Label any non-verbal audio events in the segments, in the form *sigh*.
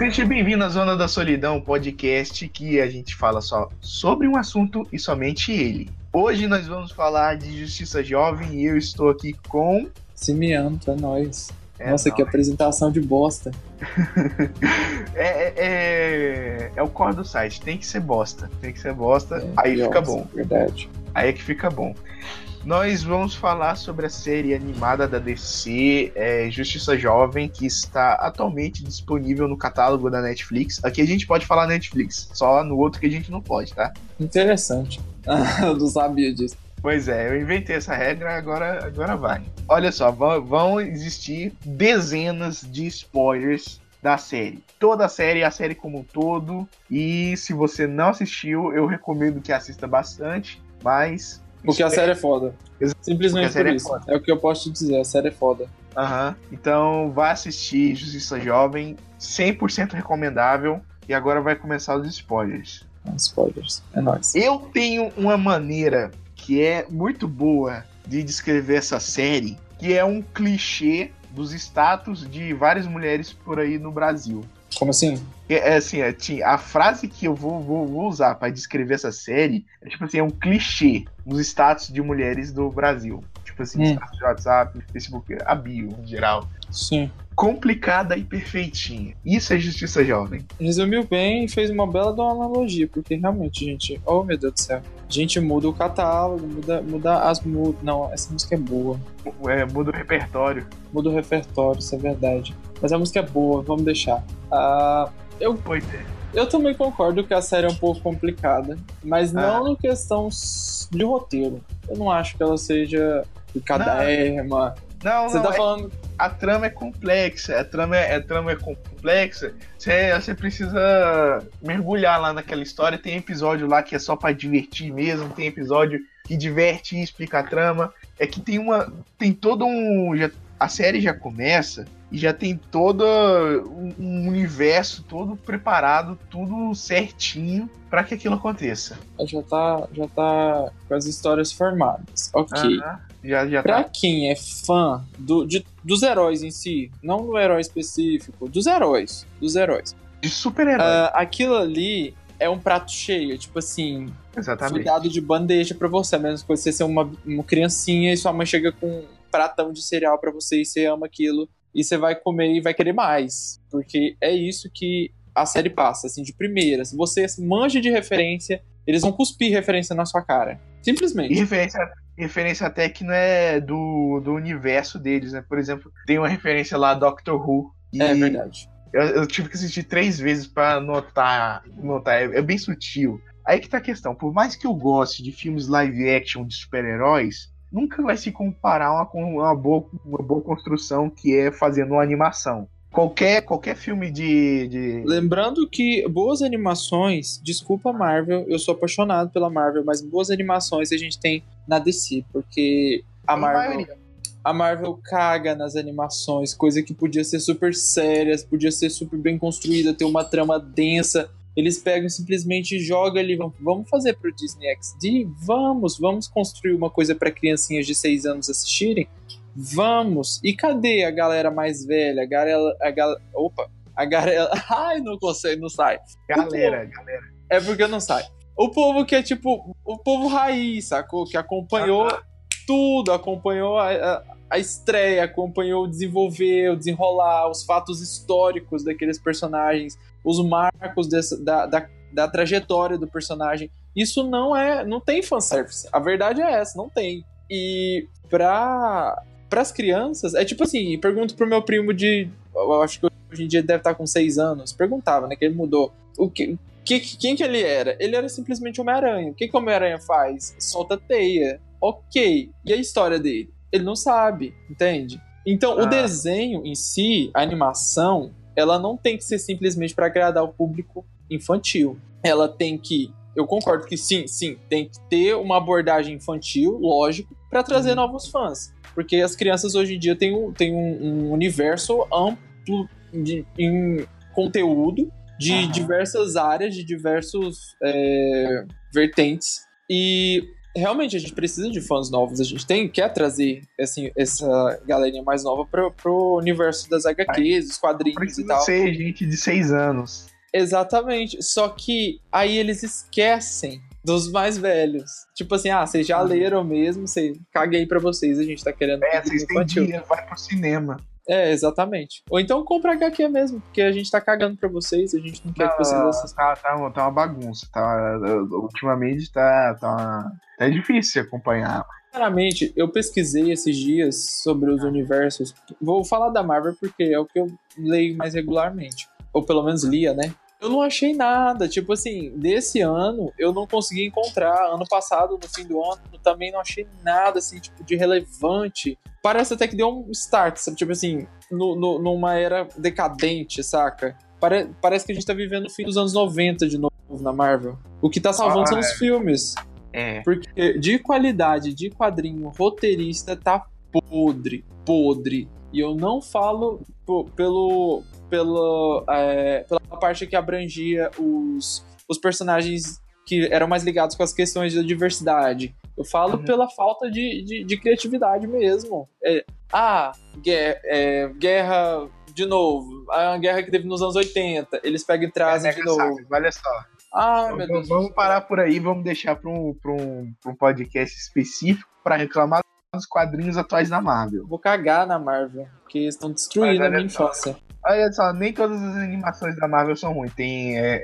Seja bem-vindo à Zona da Solidão, podcast que a gente fala só sobre um assunto e somente ele. Hoje nós vamos falar de Justiça Jovem e eu estou aqui com. Simeano, é nóis. É Nossa, que nóis. apresentação de bosta. *laughs* é, é, é, é o core do site, tem que ser bosta. Tem que ser bosta, É, aí nossa, fica bom. Verdade. Aí é que fica bom. Nós vamos falar sobre a série animada da DC, é, Justiça Jovem, que está atualmente disponível no catálogo da Netflix. Aqui a gente pode falar Netflix, só no outro que a gente não pode, tá? Interessante. *laughs* eu não sabia disso. Pois é, eu inventei essa regra, agora, agora vai. Olha só, vão, vão existir dezenas de spoilers da série. Toda a série, a série como um todo. E se você não assistiu, eu recomendo que assista bastante, mas. Porque a série é foda. Simplesmente por é isso. foda. É o que eu posso te dizer, a série é foda. Aham. Então vai assistir Justiça Jovem, 100% recomendável. E agora vai começar os spoilers. Spoilers. É nóis. Eu tenho uma maneira que é muito boa de descrever essa série, que é um clichê dos status de várias mulheres por aí no Brasil. Como assim? É, é assim, é, a frase que eu vou, vou, vou usar para descrever essa série é tipo assim, é um clichê dos status de mulheres do Brasil. Tipo assim, Hum. status de WhatsApp, Facebook, a bio em geral. Sim. Complicada e perfeitinha. Isso é justiça jovem. Resumiu bem e fez uma bela analogia, porque realmente, gente, oh meu Deus do céu. A gente muda o catálogo, muda, muda as mu- Não, essa música é boa. É, muda o repertório. Muda o repertório, isso é verdade. Mas a música é boa, vamos deixar. Ah, eu Pois é. Eu também concordo que a série é um pouco complicada, mas não Ah. no questão s- de roteiro. Eu não acho que ela seja cadérrima. Não, Você não, tá é- falando. a trama é complexa, a trama é, a trama é complexa. Você, você precisa mergulhar lá naquela história. Tem episódio lá que é só pra divertir mesmo, tem episódio que diverte e explica a trama. É que tem uma. Tem todo um. já- a série já começa e já tem todo um, universo todo preparado, tudo certinho pra que aquilo aconteça. Já tá, já tá com as histórias formadas. Ok. Aham. Já, já Pra tá. quem é fã do, de- dos heróis em si, não do herói específico, dos heróis. Dos heróis. De super-herói. Ah, aquilo ali é um prato cheio, tipo assim, Exatamente. Foi dado de bandeja pra você, coisa que você ser uma, uma criancinha e sua mãe chega com um pratão de cereal pra você e você ama aquilo e você vai comer e vai querer mais, porque é isso que a série passa, assim, de primeira. Se você manja de referência, eles vão cuspir referência na sua cara. E Simplesmente. referência, referência até que não é do, do universo deles, né? Por exemplo, tem uma referência lá Doctor Who. É verdade. Eu, eu tive que assistir três vezes pra notar. notar. É, é bem sutil. Aí que tá a questão. Por mais que eu goste de filmes live action de super-heróis, nunca vai se comparar uma, com uma, boa, uma boa construção que é fazendo uma animação. Qualquer, qualquer filme de. de... Lembrando que boas animações, desculpa Marvel, eu sou apaixonado pela Marvel, mas boas animações a gente tem na DC, porque a Marvel maioria. a Marvel caga nas animações, coisa que podia ser super séria, podia ser super bem construída, ter uma trama densa. Eles pegam e simplesmente jogam ali, vamos- vamos fazer pro Disney XD? Vamos, vamos construir uma coisa para criancinhas de 6 anos assistirem? Vamos. E cadê a galera mais velha? A galera, a gal... opa, a galera, *laughs* ai, não consegue, não sai. Galera, galera. É porque não sai. O povo que é tipo, o povo raiz, sacou? Que acompanhou tudo, acompanhou a, a, a estreia, acompanhou o desenvolver, o desenrolar, os fatos históricos daqueles personagens, os marcos dessa, da, da, da trajetória do personagem. Isso não é. Não tem fanservice. A verdade é essa, não tem. E pra. Pras crianças, é tipo assim, pergunto pro meu primo de. Eu acho que hoje em dia deve estar com 6 anos. Perguntava, né? Que ele mudou. O que, que, quem que ele era? Ele era simplesmente Homem-Aranha. O que, que o Homem-Aranha faz? Solta teia. Ok. E a história dele? Ele não sabe, entende? Então, Ah. o desenho em si, a animação, ela não tem que ser simplesmente para agradar o público infantil. Ela tem que. Eu concordo que sim, sim, tem que ter uma abordagem infantil, lógico, para trazer Uhum. novos fãs. Porque as crianças hoje em dia têm um, têm um, um universo amplo de, em conteúdo de Aham. diversas áreas, de diversos é, vertentes. E realmente a gente precisa de fãs novos. A gente tem quer trazer assim, essa galerinha mais nova pro, pro universo das HQs, dos quadrinhos e tal. ser gente de seis anos. Exatamente. Só que aí eles esquecem dos mais velhos. Tipo assim, ah, vocês já Uhum. leram mesmo, sei, caguei pra vocês, a gente tá querendo É, vocês têm dinheiro, vai pro cinema. É, exatamente. Ou então compra HQ mesmo, porque a gente tá cagando pra vocês, a gente não quer que vocês assistam. tá, tá, uma- tá uma bagunça. Tá, ultimamente tá, tá, tá difícil acompanhar. Sinceramente, eu pesquisei esses dias sobre os universos. Vou falar da Marvel porque é o que eu leio mais regularmente. Ou pelo menos lia, né? Eu não achei nada. Tipo assim, desse ano eu não consegui encontrar. Ano passado, no fim do ano, também não achei nada assim, tipo, de relevante. Parece até que deu um start, sabe? Tipo assim, no, no- numa era decadente, saca? Pare- parece que a gente tá vivendo o fim dos anos 90 de novo na Marvel. O que tá salvando Ah, são é. os filmes. É. Porque de qualidade de quadrinho, roteirista tá podre, podre. E eu não falo pelo, pelo, é, pela parte que abrangia os, os personagens que eram mais ligados com as questões da diversidade. Eu falo Uhum. pela falta de, de, de criatividade mesmo. É, ah, guerra, é, guerra de novo. A guerra que teve nos anos 80. Eles pegam e trazem É, de novo. saco, Olha só. Ah, meu Vamos, Deus. vamos parar por aí, vamos deixar para um, pra um, pra um podcast específico para reclamar dos quadrinhos atuais da Marvel. Vou cagar na Marvel, porque estão destruindo a minha olha só. Olha só, nem todas as animações da Marvel são ruins. Tem é,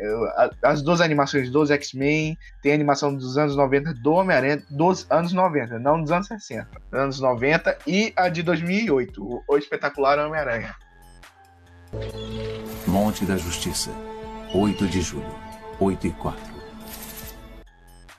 as duas animações dos X-Men, tem a animação dos anos 90 do Homem-Aranha, dos anos 90, não dos anos 60. Anos 90 e a de 2008, o, o espetacular Homem-Aranha. Monte da Justiça, 8 de julho, 8 e 4.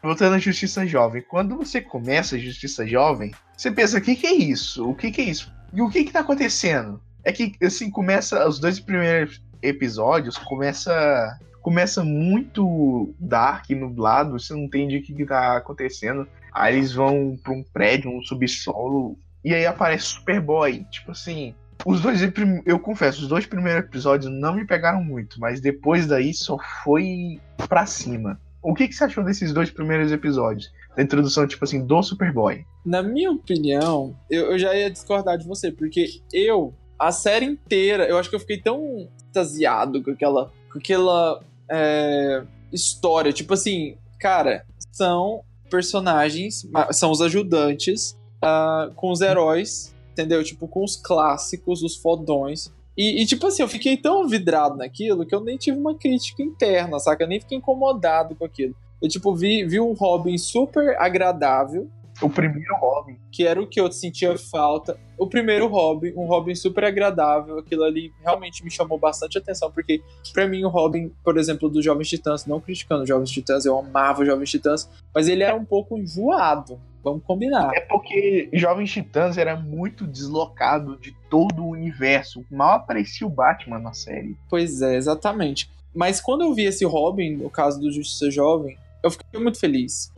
Voltando à Justiça Jovem. Quando você começa a Justiça Jovem, você pensa, o que, que é isso? O que, que é isso? E o que que tá acontecendo? É que, assim, começa... Os dois primeiros episódios começa... Começa muito dark, nublado, você não entende o que, que tá acontecendo. Aí eles vão pra um prédio, um subsolo, e aí aparece Superboy. Tipo assim, os dois, eu confesso, os dois primeiros episódios não me pegaram muito, mas depois daí só foi pra cima. O que, que você achou desses dois primeiros episódios? Da introdução, tipo assim, do Superboy. Na minha opinião, eu, eu já ia discordar de você, porque eu, a série inteira, eu acho que eu fiquei tão extasiado com aquela, com aquela é, história. Tipo assim, cara, são personagens, são os ajudantes ah, com os heróis, entendeu? Tipo, com os clássicos, os fodões. E, e, tipo assim, eu fiquei tão vidrado naquilo que eu nem tive uma crítica interna, saca? Eu nem fiquei incomodado com aquilo. Eu, tipo, vi, vi um Robin super agradável, O primeiro Robin. que era o que eu sentia falta. O primeiro Robin, um Robin super agradável, aquilo ali realmente me chamou bastante atenção, porque pra mim o Robin, por exemplo, dos Jovens Titãs, não criticando os Jovens Titãs, eu amava os Jovens Titãs, mas ele era um pouco enjoado, vamos combinar. É porque Jovens Titãs era muito deslocado de todo o universo. Mal aparecia o Batman na série. Pois é, exatamente. Mas quando eu vi esse Robin, no caso do Justiça Jovem, eu fiquei muito feliz.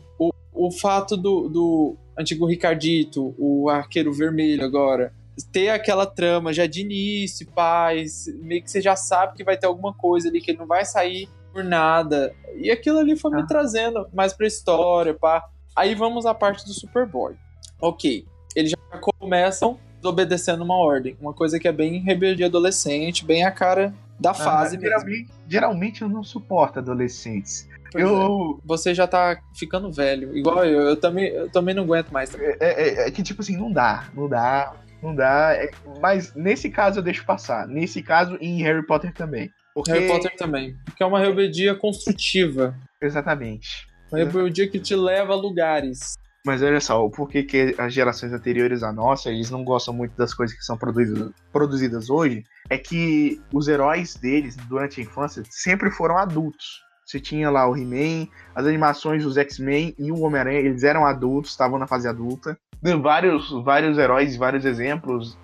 O, fato do, do antigo Ricardito, o Arqueiro Vermelho agora, ter aquela trama já de início, paz, meio que você já sabe que vai ter alguma coisa ali, que ele não vai sair por nada. E aquilo ali foi me Ah. trazendo mais pra história, pá. Aí vamos à parte do Superboy. Ok, eles já começam desobedecendo uma ordem. Uma coisa que é bem rebeldia adolescente, bem a cara da fase Ah, geralmente, geralmente eu não suporto adolescentes. Pois é. Eu. Você já tá ficando velho, igual eu. Eu também, eu também não aguento mais. É, é- é que, tipo assim, não dá. Não dá. Não dá. É- mas nesse caso eu deixo passar. Nesse caso e em Harry Potter também. Porque... Harry Potter também. Porque é uma rebeldia construtiva. *laughs* Exatamente. Uma rebeldia que te leva a lugares. Mas olha só, o porquê que as gerações anteriores à nossa, eles não gostam muito das coisas que são produzidas, produzidas hoje, é que os heróis deles, durante a infância, sempre foram adultos. Você tinha lá o He-Man, as animações dos X-Men e o Homem-Aranha, eles eram adultos, estavam na fase adulta. Vários, vários heróis, vários exemplos.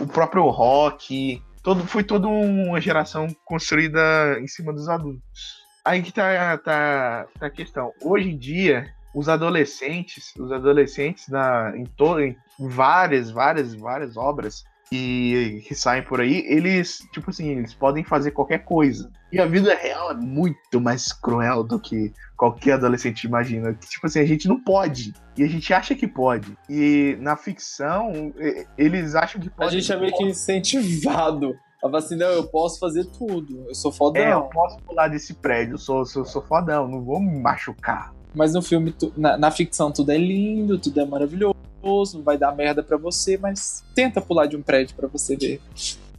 O próprio Rock. Todo, foi toda uma geração construída em cima dos adultos. Aí que tá, tá, tá a questão. Hoje em dia, os adolescentes, os adolescentes na, em, to, em várias, várias, várias obras, que, que saem por aí, eles, tipo assim, eles podem fazer qualquer coisa. E a vida real é muito mais cruel do que qualquer adolescente imagina. Tipo assim, a gente não pode. E a gente acha que pode. E na ficção, eles acham que pode. A gente é meio que incentivado. Fala assim, não, eu posso fazer tudo. Eu sou fodão. É, eu posso pular desse prédio, eu sou, sou, sou fodão, não vou me machucar. Mas no filme, na, na ficção, tudo é lindo, tudo é maravilhoso, não vai dar merda para você, mas tenta pular de um prédio para você ver.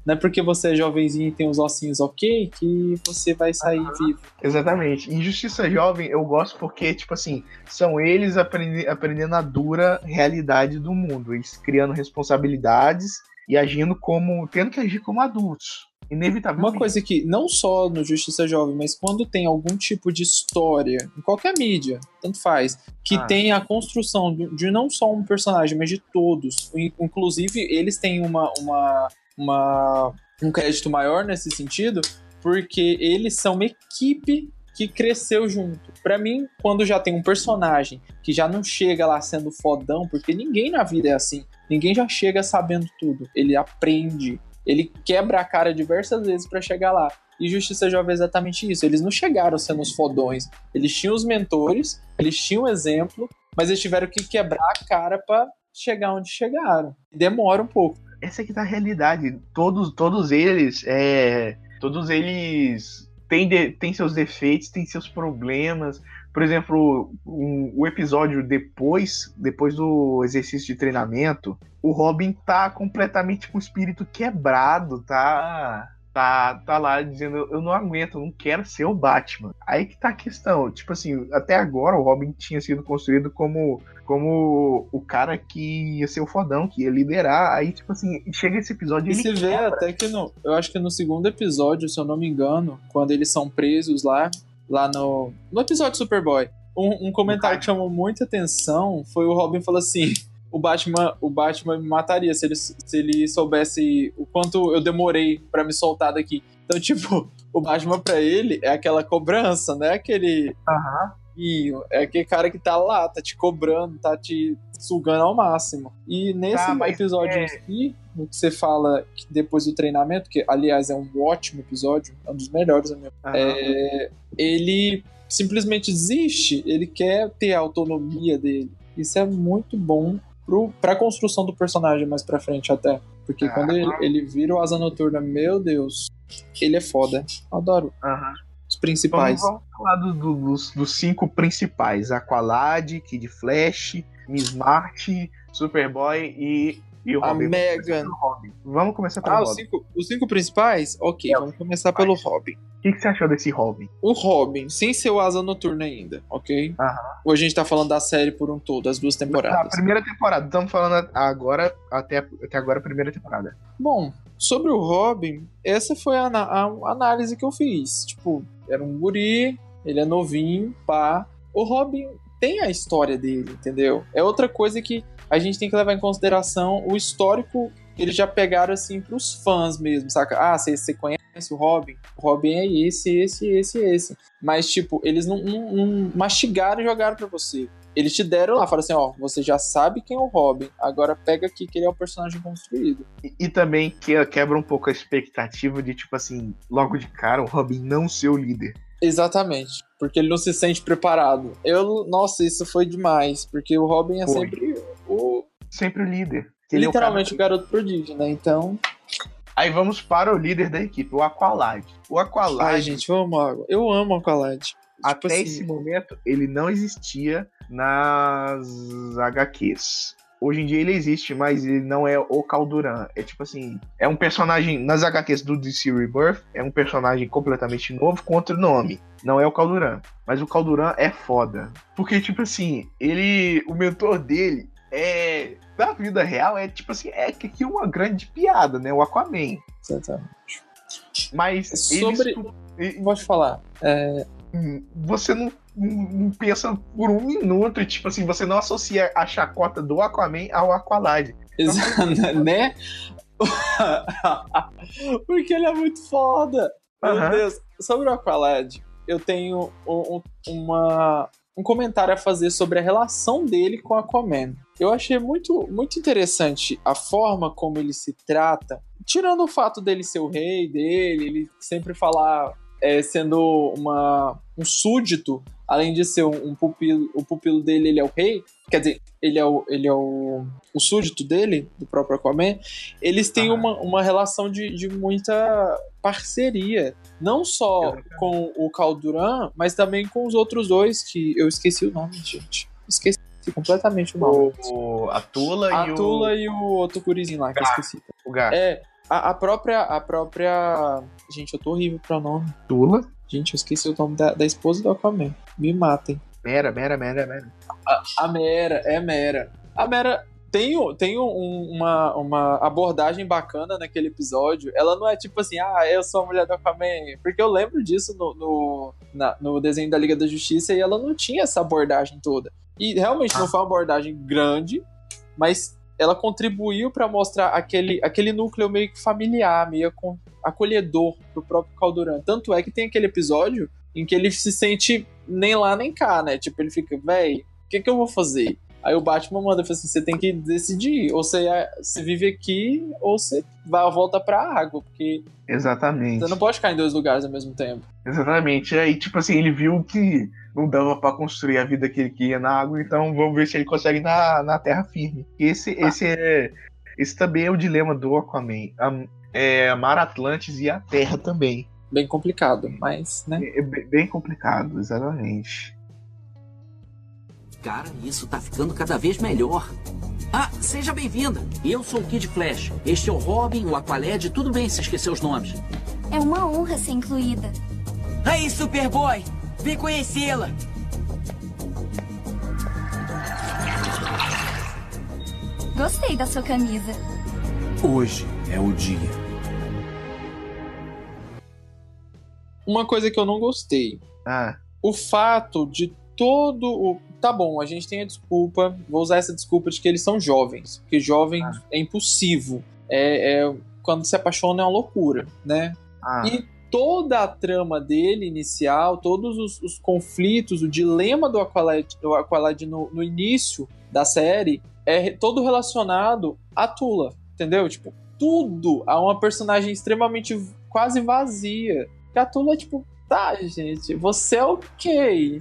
Não é porque você é jovenzinho e tem os ossinhos ok que você vai sair uhum. vivo. Exatamente. Injustiça Jovem eu gosto porque, tipo assim, são eles aprendendo a dura realidade do mundo. Eles criando responsabilidades e agindo como. tendo que agir como adultos. Inevitavelmente. Uma coisa que, não só no Justiça Jovem, mas quando tem algum tipo de história, em qualquer mídia, tanto faz, que ah. tem a construção de, de, não só um personagem, mas de todos. Inclusive, eles têm uma, uma, uma, um crédito maior nesse sentido, porque eles são uma equipe que cresceu junto. Para mim, quando já tem um personagem que já não chega lá sendo fodão, porque ninguém na vida é assim, ninguém já chega sabendo tudo. Ele aprende, ele quebra a cara diversas vezes para chegar lá. E Justiça Jovem é exatamente isso. Eles não chegaram sendo os fodões. Eles tinham os mentores, eles tinham exemplo, mas eles tiveram que quebrar a cara para chegar onde chegaram. Demora um pouco. Essa aqui tá a realidade. Todos, todos eles, é, todos eles têm, de, têm seus defeitos, têm seus problemas. Por exemplo, um, o episódio depois, depois do exercício de treinamento, o Robin tá completamente com o espírito quebrado, tá? Tá, tá lá dizendo, eu não aguento, eu não quero ser o Batman. Aí que tá a questão. Tipo assim, até agora o Robin tinha sido construído como como o cara que ia ser o fodão, que ia liderar. Aí, tipo assim, chega esse episódio e ele. Você vê até que no. Eu acho que no segundo episódio, se eu não me engano, quando eles são presos lá, lá no. No episódio Superboy. Um, um comentário que chamou muita atenção foi o Robin falou assim. O Batman, o Batman me mataria se ele, se ele soubesse o quanto eu demorei para me soltar daqui. Então, tipo, *laughs* o Batman para ele é aquela cobrança, né? Aquele. Aham. Uhum é aquele cara que tá lá, tá te cobrando, tá te sugando ao máximo. E nesse tá, episódio é... aqui, no que você fala que depois do treinamento, que aliás é um ótimo episódio, é um dos melhores, uhum. é, ele simplesmente desiste, ele quer ter a autonomia dele. Isso é muito bom pro, pra construção do personagem mais pra frente até. Porque quando ele, ele vira o Asa Noturna, meu Deus, ele é foda. Adoro. Aham principais. Vamos, falar do, do, dos, dos, cinco principais: Aqualad, Kid Flash, Miss Marty, Superboy e, e o Robin. A Megan. Vamos começar pelo ah, Robin. Os cinco, os cinco principais? Ok, é, vamos começar pelo Robin. O que, que, você achou desse Robin? O Robin, sem ser o Asa Noturna ainda, ok? Aham. Ou a gente tá falando da série por um todo, as duas temporadas? A primeira temporada, estamos falando agora, até, até agora, a primeira temporada. Bom, sobre o Robin, essa foi a, a, a análise que eu fiz. Tipo, era um guri, ele é novinho, pá. O Robin tem a história dele, entendeu? É outra coisa que a gente tem que levar em consideração o histórico eles já pegaram assim pros fãs mesmo, saca? Ah, você conhece o Robin? O Robin é esse, esse, esse, esse. Mas, tipo, eles não, não, não mastigaram e jogaram pra você. Eles te deram lá, falaram assim, ó, você já sabe quem é o Robin, agora pega aqui que ele é o personagem construído. E, e também que quebra um pouco a expectativa de, tipo assim, logo de cara, o Robin não ser o líder. Exatamente, porque ele não se sente preparado. Eu, nossa, isso foi demais, porque o Robin é foi. sempre o... Sempre o líder. Ele Literalmente é o, cara... o garoto prodígio, né, então... Aí vamos para o líder da equipe, o Aqualad. O Aqualad... Ai, gente, eu amo, eu amo o Aqualad. Tipo Até assim... esse momento, ele não existia nas HQs. Hoje em dia ele existe, mas ele não é o Calduran. É tipo assim, é um personagem nas HQs do DC Rebirth, é um personagem completamente novo com outro nome. Não é o Calduran, mas o Calduran é foda. Porque tipo assim, ele, o mentor dele é da vida real é tipo assim, é que uma grande piada, né? O Aquaman. Exatamente. Mas sobre, ele... pode falar. É... Você não não pensa por um minuto e, tipo assim, você não associa a chacota do Aquaman ao Aqualad. Exato, *laughs* né? *laughs* Porque ele é muito foda. Meu Deus. Sobre o Aqualad, eu tenho um, uma, um comentário a fazer sobre a relação dele com a Aquaman. Eu achei muito, muito interessante a forma como ele se trata, tirando o fato dele ser o rei dele, ele sempre falar é, sendo uma, um súdito, além de ser um, um, pupilo, o pupilo dele ele é o rei, quer dizer, ele é o, ele é o, o súdito dele, do próprio Aquaman, eles têm ah. uma, uma relação de, de muita parceria, não só com o Calduran, mas também com os outros dois, que eu esqueci o nome, gente. Esqueci completamente o nome. O, a Tula a e o... Tula e o outro gurizinho lá, que eu esqueci. O Gar. É, a, a, própria, a própria... Gente, eu tô horrível pra nome. Tula? Gente, eu esqueci o nome da, da esposa do Aquaman. Me matem. Mera, Mera, Mera, Mera. A, a Mera, é Mera. A Mera tem, tem um, uma, uma abordagem bacana naquele episódio. Ela não é tipo assim, ah, eu sou a mulher do Aquaman. Porque eu lembro disso no, no, na, no desenho da Liga da Justiça e ela não tinha essa abordagem toda. E realmente ah. não foi uma abordagem grande, mas ela contribuiu para mostrar aquele, aquele núcleo meio que familiar, meio acolhedor pro próprio Calduran. Tanto é que tem aquele episódio em que ele se sente nem lá nem cá, né? Tipo, ele fica, véi, o que, que eu vou fazer? Aí o Batman manda assim: você tem que decidir, ou você, é, você vive aqui, ou você vai volta pra água, porque. Exatamente. Você não pode ficar em dois lugares ao mesmo tempo. Exatamente. Aí, tipo assim, ele viu que não dava para construir a vida que ele queria na água, então vamos ver se ele consegue na, na terra firme. Esse, ah. esse, é, esse também é o dilema do Aquaman. A, é, a Mar Atlantis e a Terra também. Bem complicado, mas, né? É, é bem complicado, exatamente. Cara, isso tá ficando cada vez melhor. Ah, seja bem-vinda. Eu sou o Kid Flash. Este é o Robin, o Aqualed. Tudo bem se esquecer os nomes. É uma honra ser incluída. Aí, Superboy. Vem conhecê-la. Gostei da sua camisa. Hoje é o dia. Uma coisa que eu não gostei. Ah. O fato de todo o. Tá bom, a gente tem a desculpa, vou usar essa desculpa de que eles são jovens, porque jovem ah. é impossível. É, é, quando se apaixona é uma loucura, né? Ah. E toda a trama dele inicial, todos os, os conflitos, o dilema do Aqualad, do Aqualad no, no, início da série é todo relacionado a Tula, entendeu? Tipo, tudo a uma personagem extremamente quase vazia. Que a Tula, tipo, tá, gente, você é o quê?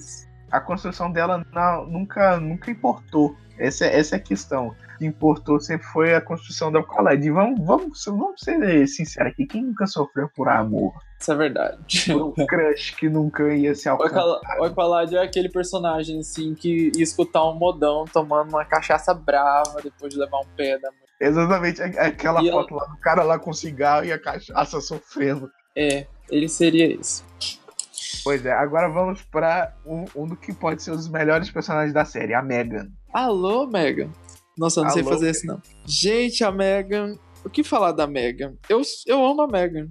A construção dela não, nunca, nunca importou. Essa, essa é a questão. O que importou sempre foi a construção da Khaled. Vamos, vamos, vamos ser sinceros aqui. Quem nunca sofreu por amor? Isso é verdade. Por um crush que nunca ia se alcançar. O Aqualad é aquele personagem, assim, que ia escutar um modão tomando uma cachaça brava depois de levar um pé da mãe. Exatamente. Aquela e foto ela... lá do cara lá com cigarro e a cachaça sofrendo. É, ele seria isso. Pois é, agora vamos para um, um do que pode ser um dos melhores personagens da série, a Megan. Alô, Megan. Nossa, eu não Alô, sei fazer isso, não. Gente, a Megan. O que falar da Megan? Eu, eu amo a Megan.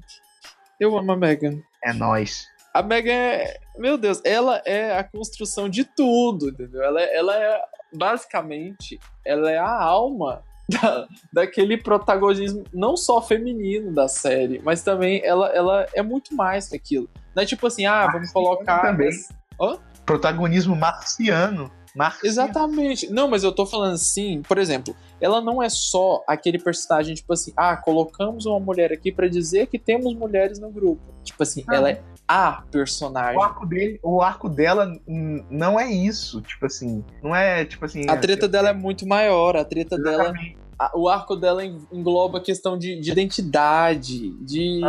Eu amo a Megan. É nós. A Megan é. Meu Deus, ela é a construção de tudo, entendeu? Ela, ela é. Basicamente, ela é a alma da, daquele protagonismo não só feminino da série, mas também ela, ela é muito mais que aquilo. Não é tipo assim, ah, vamos colocar. Também. Hã? Protagonismo marciano. marciano. Exatamente. Não, mas eu tô falando assim, por exemplo, ela não é só aquele personagem, tipo assim, ah, colocamos uma mulher aqui para dizer que temos mulheres no grupo. Tipo assim, não. ela é a personagem. O arco, dele, o arco dela não é isso, tipo assim. Não é, tipo assim. A treta é, dela é muito maior, a treta Exatamente. dela o arco dela engloba a questão de, de identidade, de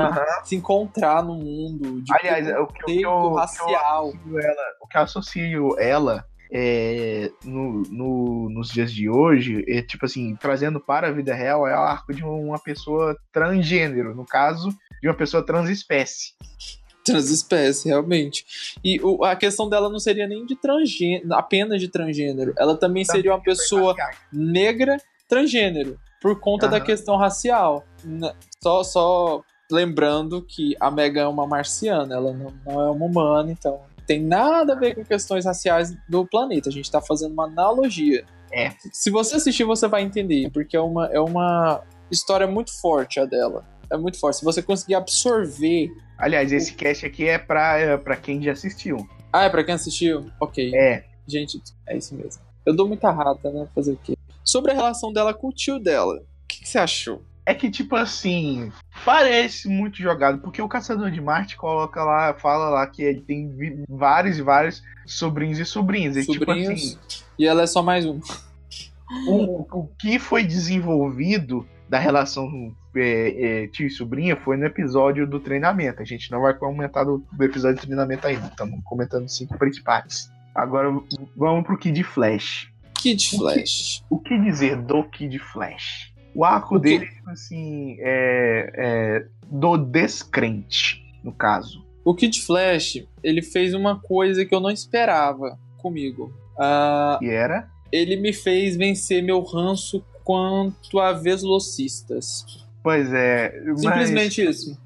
se encontrar no mundo, de Aliás, o que, o que eu, racial. O que eu ela, o que eu associo ela é, no, no, nos dias de hoje, é tipo assim, trazendo para a vida real, é o arco de uma pessoa transgênero, no caso, de uma pessoa transespécie. Transespécie, realmente. E o, a questão dela não seria nem de transgênero, apenas de transgênero. Ela também, também seria uma pessoa negra transgênero, por conta uhum. da questão racial. Só, só lembrando que a Megan é uma marciana, ela não, não é uma humana, então tem nada a ver com questões raciais do planeta. A gente está fazendo uma analogia. É. Se você assistir, você vai entender, porque é uma, é uma história muito forte a dela. É muito forte. Se você conseguir absorver. Aliás, esse cast aqui é pra, é pra quem já assistiu. Ah, é pra quem assistiu? Ok. É. Gente, é isso mesmo. Eu dou muita rata, né? Fazer o quê? Sobre a relação dela com o tio dela. O que, que você achou? É que, tipo assim, parece muito jogado, porque o Caçador de Marte coloca lá, fala lá que ele tem vários e vários sobrinhos e sobrinhas. E, tipo Sobrinhos. assim, E ela é só mais um. o, o que foi desenvolvido da relação é, é, tio e sobrinha foi no episódio do treinamento. A gente não vai comentar do, do episódio do treinamento ainda. Estamos comentando cinco principais. Agora vamos pro Kid Flash. Kid Flash. O que dizer do Kid Flash? O arco O que- dele, tipo assim, é, é do descrente, no caso. O Kid Flash, ele fez uma coisa que eu não esperava comigo. Ah, Que era. ele me fez vencer meu ranço quanto a velocistas. Pois é. mas- Simplesmente isso.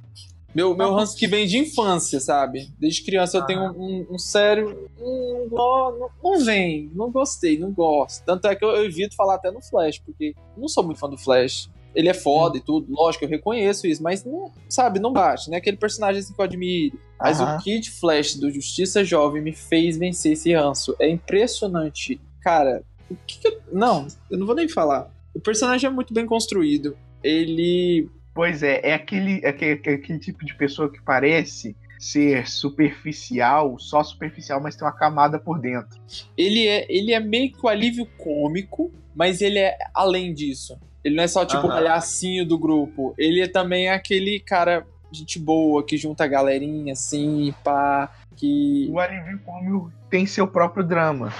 Meu, meu ranço que vem de infância, sabe? Desde criança eu tenho Ah. um, um sério. Hum, não, não- vem, não gostei, não gosto. Tanto é que eu, eu evito falar até no Flash, porque eu não sou muito fã do Flash. Ele é foda e tudo, lógico, eu reconheço isso, mas não, sabe, não bate, né? Aquele personagem assim que eu admiro. Mas o Kid Flash do Justiça Jovem me fez vencer esse ranço. É impressionante. Cara, o que, que eu. Não, eu não vou nem falar. O personagem é muito bem construído. Ele Pois é, é aquele, é aquele, é aquele tipo de pessoa que parece ser superficial, só superficial, mas tem uma camada por dentro. ele é, ele é meio que o alívio cômico, mas ele é além disso. Ele não é só tipo o Aham. palhacinho do grupo. Ele é também aquele cara, gente boa, que junta a galerinha assim, pá. Que. O alívio cômico tem seu próprio drama.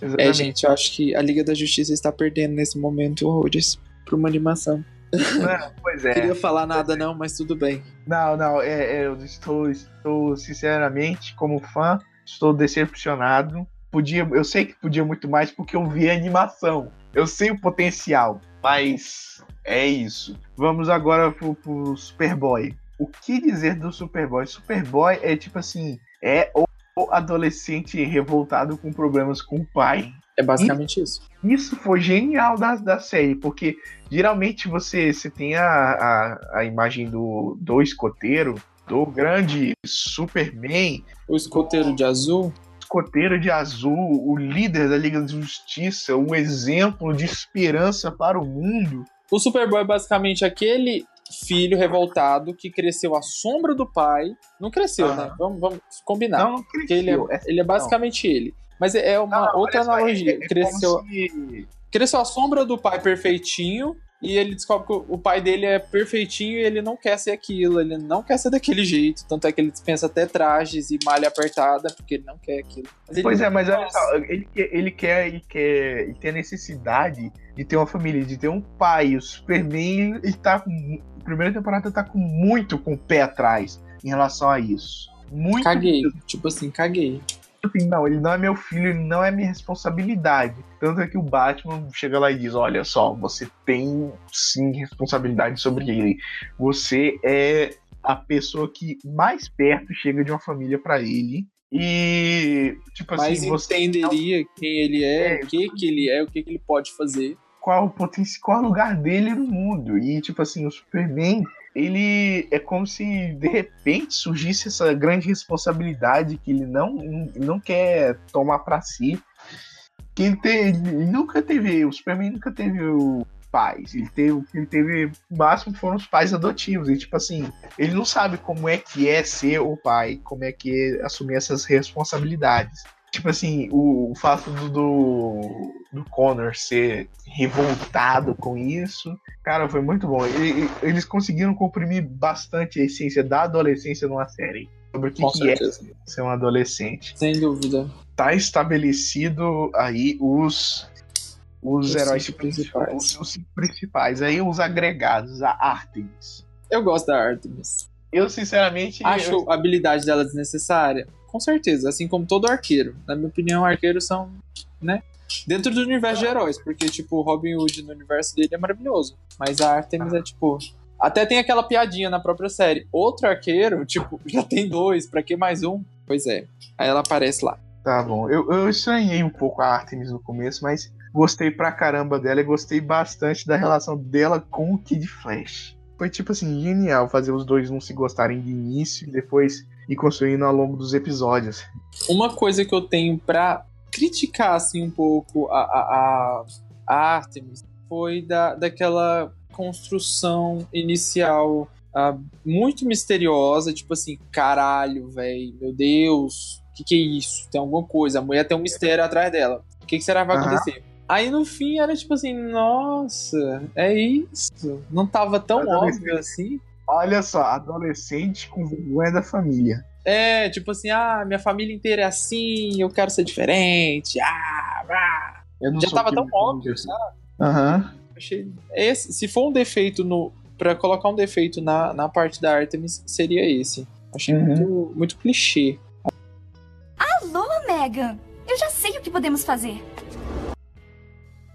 É, Exatamente. gente, eu acho que a Liga da Justiça está perdendo nesse momento horrores pra uma animação. Não, *laughs* pois é. Queria falar nada, não, mas tudo bem. Não, não, é, é, eu estou, estou, sinceramente, como fã, estou decepcionado. Podia, eu sei que podia muito mais porque eu vi a animação. Eu sei o potencial, mas é isso. Vamos agora pro, pro Superboy. O que dizer do Superboy? Superboy é tipo assim, é o adolescente revoltado com problemas com o pai. É basicamente isso. Isso foi genial da, da série, porque geralmente você, você tem a, a, a imagem do, do escoteiro, do grande Superman, O escoteiro de azul. escoteiro de azul, o líder da Liga da Justiça, um exemplo de esperança para o mundo. O Superboy é basicamente aquele filho revoltado que cresceu à sombra do pai. Não cresceu, Aham. né? Vamos, vamos combinar. Não, não Porque ele cresceu. é, ele é basicamente ele. Mas é uma Não, outra só, analogia. é- é cresceu, se- cresceu à sombra do pai perfeitinho e ele descobre que o- pai dele é perfeitinho e ele não quer ser aquilo, ele não quer ser daquele jeito. Tanto é que ele dispensa até trajes e malha apertada porque ele não quer aquilo. Mas Pois é, mas olha só, ele, quer- ele quer, ele quer, ele tem a necessidade de ter uma família, de ter um pai. O Superman, ele tá com, a primeira temporada tá com muito com o pé atrás em relação a isso. Muito Caguei. Tipo assim, caguei. Assim, não, ele não é meu filho, ele não é minha responsabilidade. Tanto é que o Batman chega lá e diz: Olha só, você tem sim responsabilidade sobre ele. Você é a pessoa que mais perto chega de uma família pra ele. E, tipo Mas assim, você entenderia quem ele é, É, o que que ele é, o que que ele pode fazer. qual o potencial, qual o lugar dele no mundo. E, tipo assim, o Superman, ele é como se de repente surgisse essa grande responsabilidade que ele não, não quer tomar pra si. Que ele, te- ele nunca teve, o Superman nunca teve o pais. Ele teve, ele teve, o máximo foram os pais adotivos. E, tipo assim, ele não sabe como é que é ser o pai, como é que é assumir essas responsabilidades. Tipo assim, o, o fato do, do, do Connor ser revoltado com isso, cara, foi muito bom. E- e- eles conseguiram comprimir bastante a essência da adolescência numa série. Sobre o que, que é ser um adolescente. Sem dúvida. Tá estabelecido aí os, os, Os heróis principais. Os, os principais. Aí os agregados, a Artemis. Eu gosto da Artemis. Eu, sinceramente, Acho eu- a habilidade dela desnecessária? Com certeza, assim como todo arqueiro. Na minha opinião, arqueiros são, né? Dentro do universo de heróis, porque, tipo, o Robin Hood no universo dele é maravilhoso. Mas a Artemis é, tipo. Até tem aquela piadinha na própria série. Outro arqueiro, tipo, *laughs* já tem dois, pra que mais um? Pois é. Aí ela aparece lá. Tá bom. Eu, eu estranhei um pouco a Artemis no começo, mas gostei pra caramba dela e gostei bastante da relação dela com o Kid Flash. Foi tipo assim, genial fazer os dois não se gostarem de início e depois ir construindo ao longo dos episódios. Uma coisa que eu tenho pra criticar assim um pouco a, a, a Artemis foi da, daquela construção inicial uh, muito misteriosa, tipo assim, caralho, velho, meu Deus, o que, que é isso? Tem alguma coisa, a mulher tem um mistério atrás dela. O que, que será que vai acontecer? Aí no fim era tipo assim, nossa, é isso. Não tava tão óbvio assim. Olha só, adolescente com vergonha da família. É, tipo assim, ah, minha família inteira é assim, eu quero ser diferente. Ah, ah. Já tava tão óbvio, sabe? Aham. Uhum. Achei. Esse, se for um defeito no. Pra colocar um defeito na, na parte da Artemis, seria esse. Achei uhum. muito, muito clichê. Alô, Megan! Eu já sei o que podemos fazer.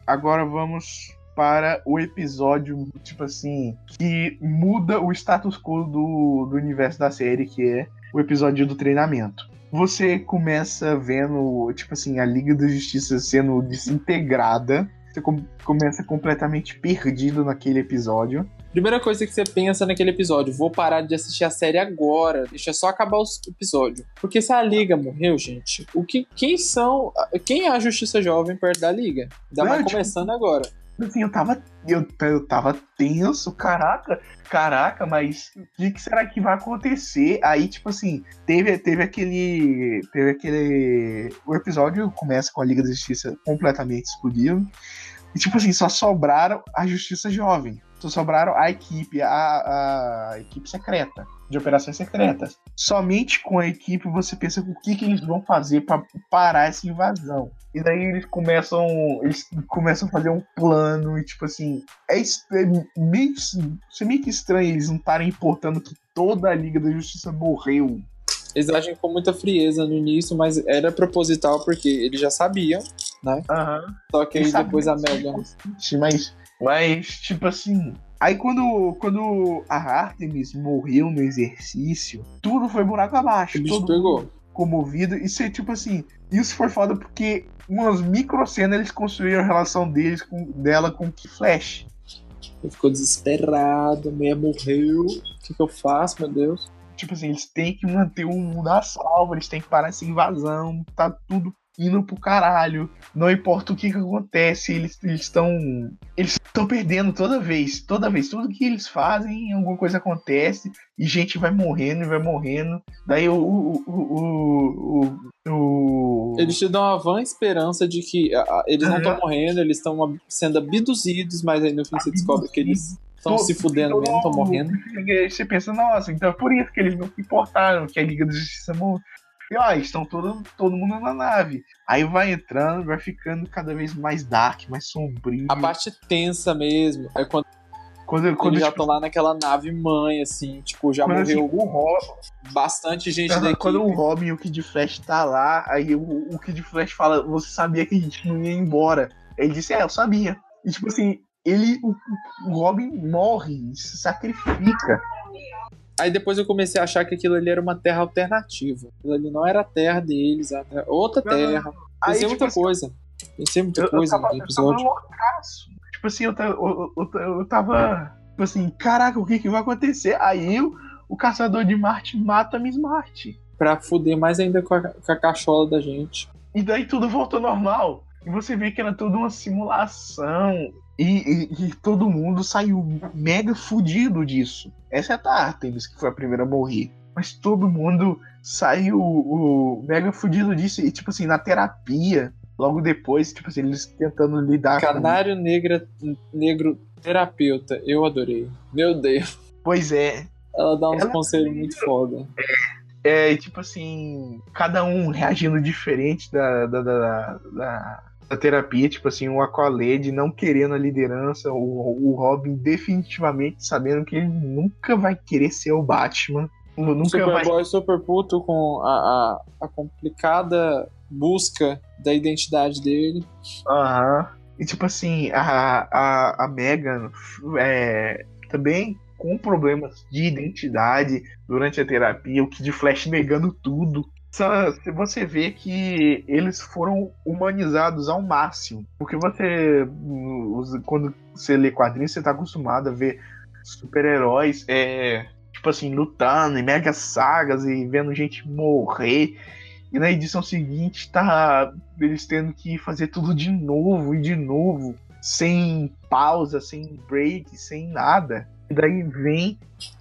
Agora vamos para o episódio, tipo assim, que muda o status quo do, do universo da série, que é o episódio do treinamento. Você começa vendo, tipo assim, a Liga da Justiça sendo desintegrada. Você com, começa completamente perdido naquele episódio. Primeira coisa que você pensa naquele episódio, vou parar de assistir a série agora, deixa só acabar o episódio. Porque se a Liga morreu, gente, o que, quem são, quem é a Justiça Jovem perto da Liga? Ainda mais tipo, começando agora. Assim, eu tava, eu, eu tava tenso, caraca, caraca, mas o que, que, será que vai acontecer? Aí, tipo assim, teve, teve aquele. Teve aquele. O episódio começa com a Liga da Justiça completamente explodindo. E, tipo assim, só sobraram a Justiça Jovem. Só sobraram a equipe, a, a equipe secreta, de operações secretas. Somente com a equipe você pensa o que, que eles vão fazer para parar essa invasão. E daí eles começam. Eles começam a fazer um plano e, tipo assim, é, é meio, é meio que estranho eles não estarem importando que toda a Liga da Justiça morreu eles agem com muita frieza no início, mas era proposital porque eles já sabiam, né? Uhum. Só que aí depois a Megan. Mas, mas, tipo assim. Aí quando, quando a Artemis morreu no exercício, tudo foi buraco abaixo. O bicho pegou. Comovido. Isso é tipo assim. Isso foi foda porque umas micro cenas eles construíram a relação deles com, dela com o Flash. Ele ficou desesperado, a mulher morreu. O que, que eu faço, meu Deus? Tipo assim, eles têm que manter o mundo a salvo, eles têm que parar essa invasão, tá tudo indo pro caralho. Não importa o que, que acontece, eles estão. Eles estão perdendo toda vez. Toda vez. Tudo que eles fazem, alguma coisa acontece. E gente vai morrendo e vai morrendo. Daí o. o, o, o, o... Eles te dão uma vã esperança de que uh, eles não estão morrendo, eles estão sendo abduzidos, mas aí no fim você descobre que eles estão se fudendo mesmo, estão morrendo. Você pensa, nossa, então é por isso que eles não se importaram, que a Liga da Justiça morreu. E ó, estão todo, todo mundo na nave. Aí vai entrando, vai ficando cada vez mais dark, mais sombrio. A parte tensa mesmo é quando quando, quando eles já estão tipo, lá naquela nave mãe, assim, tipo, já morreu assim, o Robin, bastante gente quando, da equipe. Quando o Robin e o Kid Flash tá lá, aí o, o Kid Flash fala, você sabia que a gente não ia embora. Ele disse, é, eu sabia. E tipo assim, ele, o, o Robin morre, se sacrifica. Aí depois eu comecei a achar que aquilo ali era uma terra alternativa. Aquilo ali não era a terra deles, era outra terra. Pensei aí, muita tipo assim, coisa. Pensei muita eu, coisa eu tava, no episódio. Eu tava tipo assim, eu, eu, eu, tava. Tipo assim, caraca, o que, que vai acontecer? Aí o, o caçador de Marte mata a Miss Marte. Pra fuder mais ainda com a, com a cachola da gente. E daí tudo voltou normal. E você vê que era tudo uma simulação. E, e, e, todo mundo saiu mega fudido disso. Essa é a Artemis, que foi a primeira a morrer. Mas todo mundo saiu o, mega fudido disso. E, tipo assim, na terapia, logo depois, tipo assim, eles tentando lidar Canário com... negra, negro terapeuta. Eu adorei. Meu Deus. Pois é. Ela dá uns Ela... conselhos muito foda. É, é, tipo assim, cada um reagindo diferente da, da, da, da da terapia, tipo assim, o Aqualed não querendo a liderança, o, o Robin definitivamente sabendo que ele nunca vai querer ser o Batman. Nunca Superboy vai... super puto com a, a, a, complicada busca da identidade dele. Aham. E tipo assim, a, a, a Megan é, também com problemas de identidade durante a terapia, o de Flash negando tudo você vê que eles foram humanizados ao máximo. Porque você, quando você lê quadrinhos, você tá acostumado a ver super-heróis, é, tipo assim, lutando em mega sagas e vendo gente morrer. E na edição seguinte tá eles tendo que fazer tudo de novo e de novo, sem pausa, sem break, sem nada. E daí vem.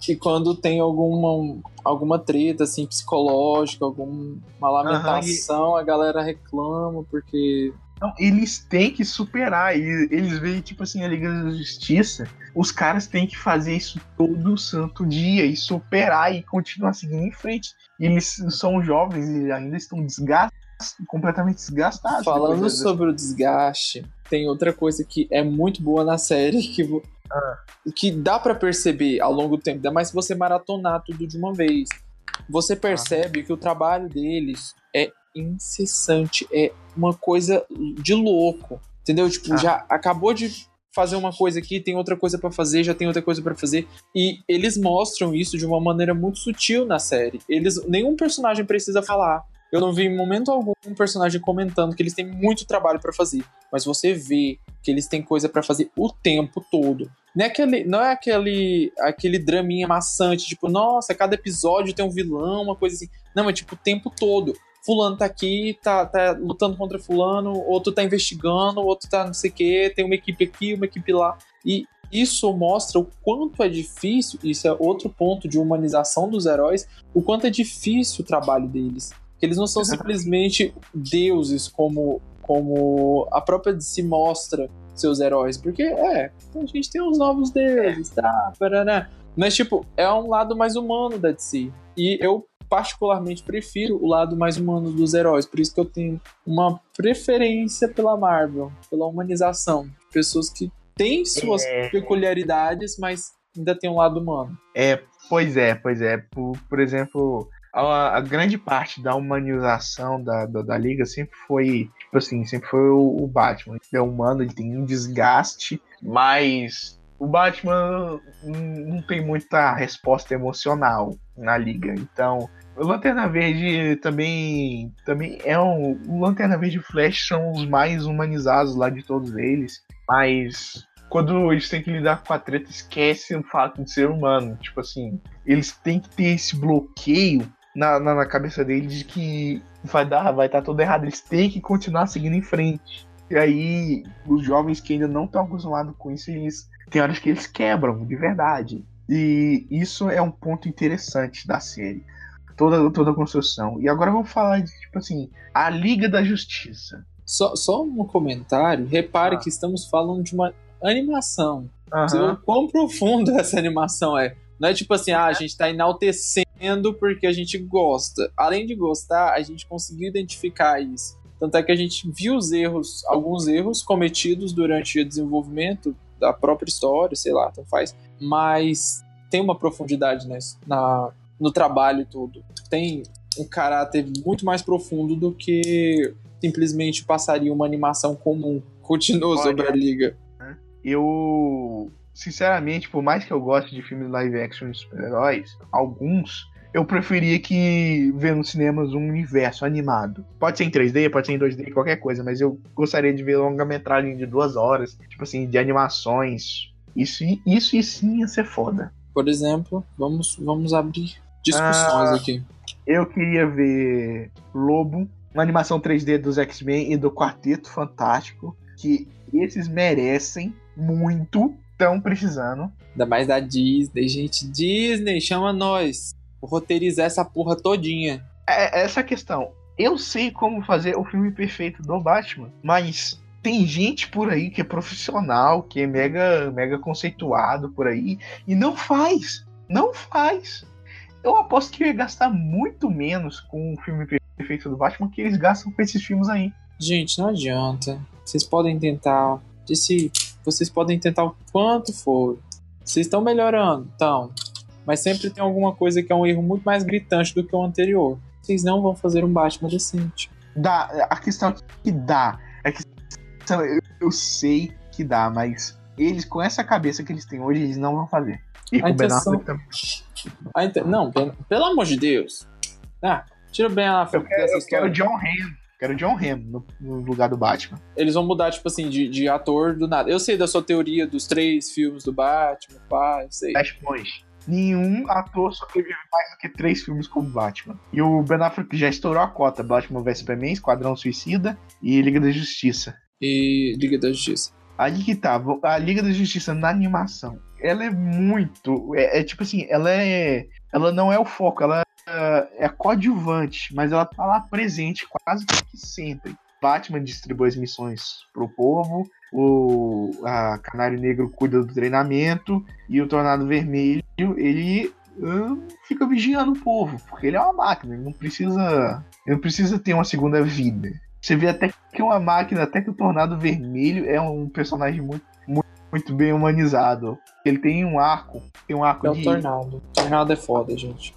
E quando tem alguma, alguma treta, assim, psicológica, alguma lamentação, a galera reclama porque. Não, eles têm que superar. E eles veem, tipo assim, a Liga da Justiça. Os caras têm que fazer isso todo santo dia e superar e continuar seguindo em frente. E eles são jovens e ainda estão desgastados, completamente desgastados. Falando sobre o desgaste, tem outra coisa que é muito boa na série que, Ah. que dá pra perceber ao longo do tempo, ainda mais se você maratonar tudo de uma vez. Você percebe que o trabalho deles é incessante, é uma coisa de louco. Entendeu? Tipo, Ah. já acabou de fazer uma coisa aqui, tem outra coisa pra fazer, já tem outra coisa pra fazer. E eles mostram isso de uma maneira muito sutil na série. Eles nenhum personagem precisa falar. Eu não vi em momento algum um personagem comentando que eles têm muito trabalho pra fazer, mas você vê que eles têm coisa pra fazer o tempo todo. Não é aquele, não é aquele, aquele draminha maçante, tipo, nossa, cada episódio tem um vilão, uma coisa assim. Não, é tipo o tempo todo. Fulano tá aqui, tá, tá lutando contra fulano, outro tá investigando, outro tá não sei o quê, tem uma equipe aqui, uma equipe lá. E isso mostra o quanto é difícil, isso é outro ponto de humanização dos heróis, o quanto é difícil o trabalho deles. Que eles não são simplesmente deuses como, como a própria DC mostra seus heróis. Porque, é, a gente tem os novos deuses, tá, paraná. Mas, tipo, é um lado mais humano da DC. E eu particularmente prefiro o lado mais humano dos heróis. Por isso que eu tenho uma preferência pela Marvel, pela humanização. Pessoas que têm suas É. peculiaridades, mas ainda tem um lado humano. É, pois é, pois é. Por, por exemplo, a, a grande parte da humanização da, da, da Liga sempre foi, tipo assim, sempre foi o, o Batman. Ele é humano, ele tem um desgaste, mas o Batman não tem muita resposta emocional na Liga. Então, o Lanterna Verde também, também é um. O Lanterna Verde e o Flash são os mais humanizados lá de todos eles, mas quando eles têm que lidar com a treta, esquece o fato de ser humano. Tipo assim, eles têm que ter esse bloqueio na, na, na cabeça deles de que vai dar, vai estar tudo errado. Eles têm que continuar seguindo em frente. E aí, os jovens que ainda não estão acostumados com isso, eles tem horas que eles quebram, de verdade. E isso é um ponto interessante da série. Toda, toda a construção. E agora vamos falar de, tipo assim, a Liga da Justiça. Só, só um comentário. Repare Ah. que estamos falando de uma animação. O quão profundo *laughs* essa animação é. Não é tipo assim, ah, a gente tá enaltecendo porque a gente gosta. Além de gostar, a gente conseguiu identificar isso. Tanto é que a gente viu os erros, alguns erros cometidos durante o desenvolvimento da própria história, sei lá, então faz. Mas tem uma profundidade nessa, na, no trabalho tudo. Tem um caráter muito mais profundo do que simplesmente passaria uma animação comum. Continua sobre a liga. Eu, sinceramente, por mais que eu goste de filmes live action de super-heróis, alguns eu preferia que ver nos cinemas um universo animado. Pode ser em 3D, pode ser em 2D, qualquer coisa, mas eu gostaria de ver longa-metragem de duas horas, tipo assim, de animações. Isso, isso e sim ia ser foda. Por exemplo, vamos, vamos abrir discussões Ah. aqui. Eu queria ver Lobo, uma animação 3D dos X-Men e do Quarteto Fantástico, que esses merecem muito, estão precisando. Ainda mais da Disney, gente. Disney, chama nós. Vou roteirizar essa porra todinha. É essa questão. Eu sei como fazer o filme perfeito do Batman, mas tem gente por aí que é profissional, que é mega, mega conceituado por aí, e não faz. Não faz. Eu aposto que ia gastar muito menos com o filme perfeito do Batman que eles gastam com esses filmes aí. Gente, não adianta. Vocês podem tentar. Disse, vocês podem tentar o quanto for. Vocês estão melhorando, então. Mas sempre tem alguma coisa que é um erro muito mais gritante do que o anterior. Vocês não vão fazer um Batman decente. Dá, a questão que dá. A questão, eu, eu sei que dá, mas eles, com essa cabeça que eles têm hoje, eles não vão fazer. E A o intenção-. Ah, ente- Não, pe- pelo amor de Deus. Ah, tira bem a Eu quero, eu quero história. John Hamm. Quero John Hamm no, no lugar do Batman. Eles vão mudar, tipo assim, de, de ator do nada. Eu sei da sua teoria dos três filmes do Batman, pá, eu sei. Flashpoint. nenhum ator sobrevive mais do que três filmes como Batman. E o Ben Affleck já estourou a cota: Batman vs Superman, Esquadrão Suicida e Liga da Justiça. E Liga da Justiça. Aí que tá, a Liga da Justiça na animação, ela é muito. É, é tipo assim, ela é. Ela não é o foco, ela é coadjuvante, mas ela tá lá presente quase que sempre. Batman distribui as missões pro povo, o a Canário Negro cuida do treinamento e o Tornado Vermelho, ele uh, fica vigiando o povo, porque ele é uma máquina, ele não precisa, ele não precisa ter uma segunda vida. Você vê até que uma máquina, até que o Tornado Vermelho é um personagem muito, muito, muito bem humanizado. Ele tem um arco, tem um arco É de o Tornado. O Tornado é foda, gente.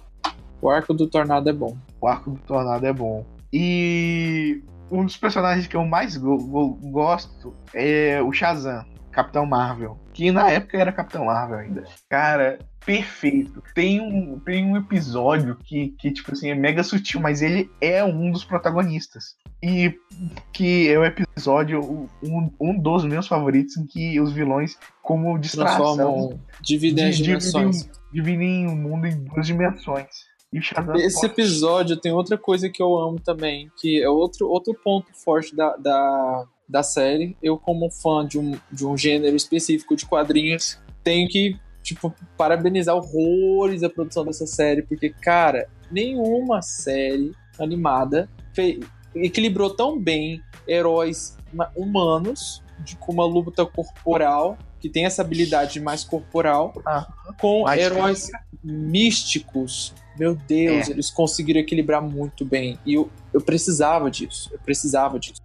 O arco do Tornado é bom. O arco do Tornado é bom. E um dos personagens que eu mais go- go- gosto é o Shazam, Capitão Marvel. Que na época era Capitão Marvel ainda. Cara, perfeito. Tem um, tem um episódio que, que, tipo assim, é mega sutil, mas ele é um dos protagonistas. E que é o episódio, um, um dos meus favoritos, em que os vilões, como distração, Transformam. Dividem as di- dimensões. dividem o mundo em duas dimensões. Esse episódio tem outra coisa que eu amo também, que é outro, outro ponto forte da, da, da série. Eu, como fã de um, de um gênero específico de quadrinhos, tenho que, tipo, parabenizar horrores a produção dessa série, porque, cara, nenhuma série animada equilibrou tão bem heróis ma- humanos de, com uma luta corporal, que tem essa habilidade mais corporal, Ah, com mais heróis místicos. Meu Deus, É. eles conseguiram equilibrar muito bem. E eu, eu precisava disso. Eu precisava disso.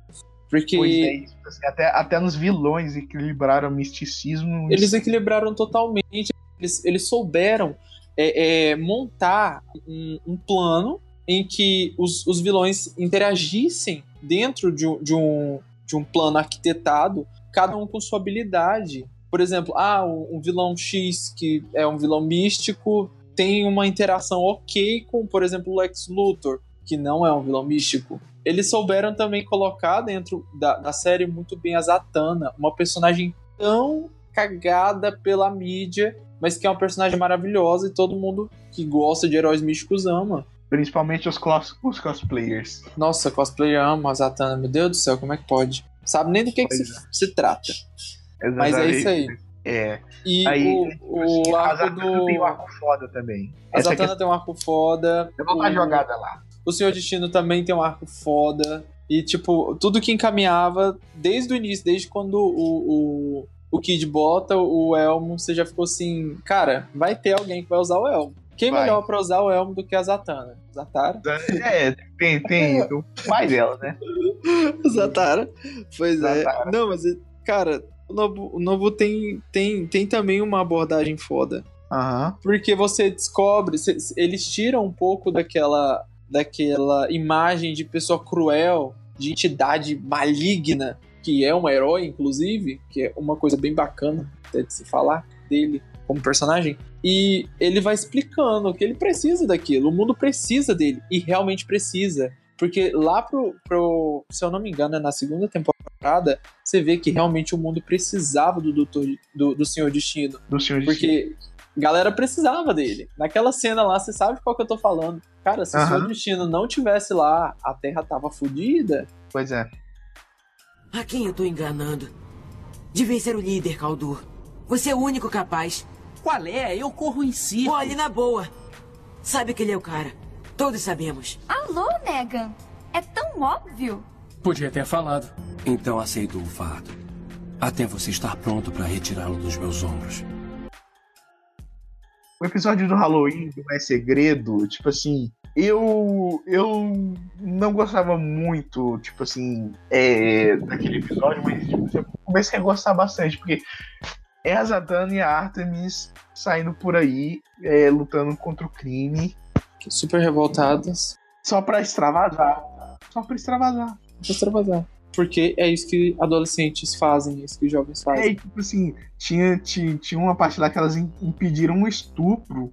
Porque Pois é, assim, até, até nos vilões equilibraram o misticismo. eles equilibraram totalmente. Eles, eles souberam é, é, montar um, um plano em que os, os vilões interagissem dentro de de, um, de um plano arquitetado, cada um com sua habilidade. Por exemplo, ah, um, vilão X que é um vilão místico tem uma interação ok com, por exemplo, o Lex Luthor, que não é um vilão místico. Eles souberam também colocar dentro da, da série muito bem a Zatanna, uma personagem tão cagada pela mídia, mas que é uma personagem maravilhosa e todo mundo que gosta de heróis místicos ama. Principalmente os, cos, os cosplayers. Nossa, cosplayer ama a Zatanna, meu Deus do céu, como é que pode? Sabe nem do que, que se, se trata. Mas é isso aí. É. E Aí, o, o a arco do. tem um arco foda também. A Essa Zatanna tem um arco foda. não tá o- jogada lá. O Senhor Destino também tem um arco foda. E, tipo, tudo que encaminhava desde o início, desde quando o, o, o Kid bota o Elmo, você já ficou assim, cara, vai ter alguém que vai usar o Elmo. Quem Vai. melhor pra usar o Elmo do que a Zatara? Zatara? É, tem, *laughs* tem o pai dela, né? Zatara. Pois é. Zatara. Não, mas, cara, o Nobu, o Nobu tem, tem, tem também uma abordagem foda. Aham. Porque você descobre, eles tiram um pouco daquela, daquela imagem de pessoa cruel, de entidade maligna, que é um herói, inclusive, que é uma coisa bem bacana até de se falar dele como personagem. E ele vai explicando que ele precisa daquilo, o mundo precisa dele, e realmente precisa. Porque lá pro, pro se eu não me engano, é na segunda temporada, você vê que realmente o mundo precisava do Doutor, do, do Senhor Destino. Do Senhor Porque galera precisava dele. Naquela cena lá, você sabe qual que eu tô falando. Cara, se o Aham. Senhor Destino não tivesse lá, a Terra tava fodida. Pois é. A quem eu tô enganando? Devia ser o líder, Caldur. Você é o único capaz. Qual é? Eu corro em si. Olhe na boa. Sabe que ele é o cara. Todos sabemos. Alô, Megan? É tão óbvio. Podia ter falado. Então aceito o fardo. Até você estar pronto para retirá-lo dos meus ombros. O episódio do Halloween, do Mais Segredo, tipo assim, eu eu não gostava muito, tipo assim, é, daquele episódio, mas tipo, eu comecei a gostar bastante, porque é a Zatanna e a Artemis saindo por aí, é, lutando contra o crime, Super revoltadas. só pra extravasar. Só pra extravasar. Pra extravasar. Porque é isso que adolescentes fazem, é isso que jovens É, fazem. e, tipo assim, tinha, tinha, tinha uma parte lá que elas im- impediram um estupro.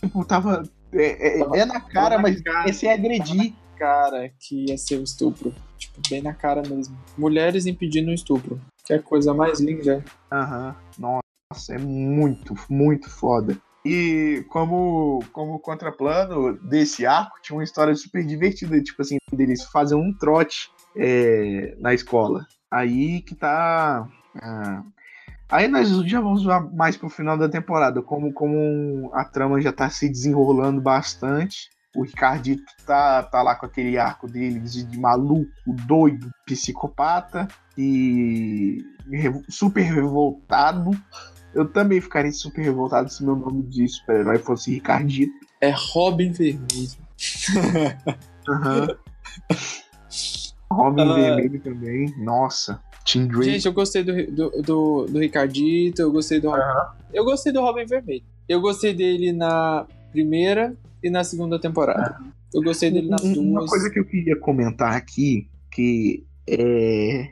Tipo, tava. É, é- é na cara, mas esse é agredir. Cara, que ia ser o estupro. Tipo, bem na cara mesmo. Mulheres impedindo o estupro. Que é a coisa mais linda. Aham. Nossa, é muito, muito foda. E como, como contraplano desse arco, tinha uma história super divertida, tipo assim, deles fazem um trote é, na escola. Aí que tá. ah, aí nós já vamos mais pro final da temporada, como, como a trama já tá se desenrolando bastante. O Ricardito tá, tá lá com aquele arco dele de, de maluco, doido, psicopata e super revoltado. Eu também ficaria super revoltado se meu nome de super-herói fosse Ricardito. É Robin Vermelho. Aham. *laughs* Robin Ah. Vermelho também. Nossa. Tim Drake. Gente, eu gostei do, do, do, do Ricardito, eu gostei do. Eu gostei do Robin Vermelho. Eu gostei dele na primeira e na segunda temporada. Eu gostei dele nas Um- Uma duas. coisa que eu queria comentar aqui, que é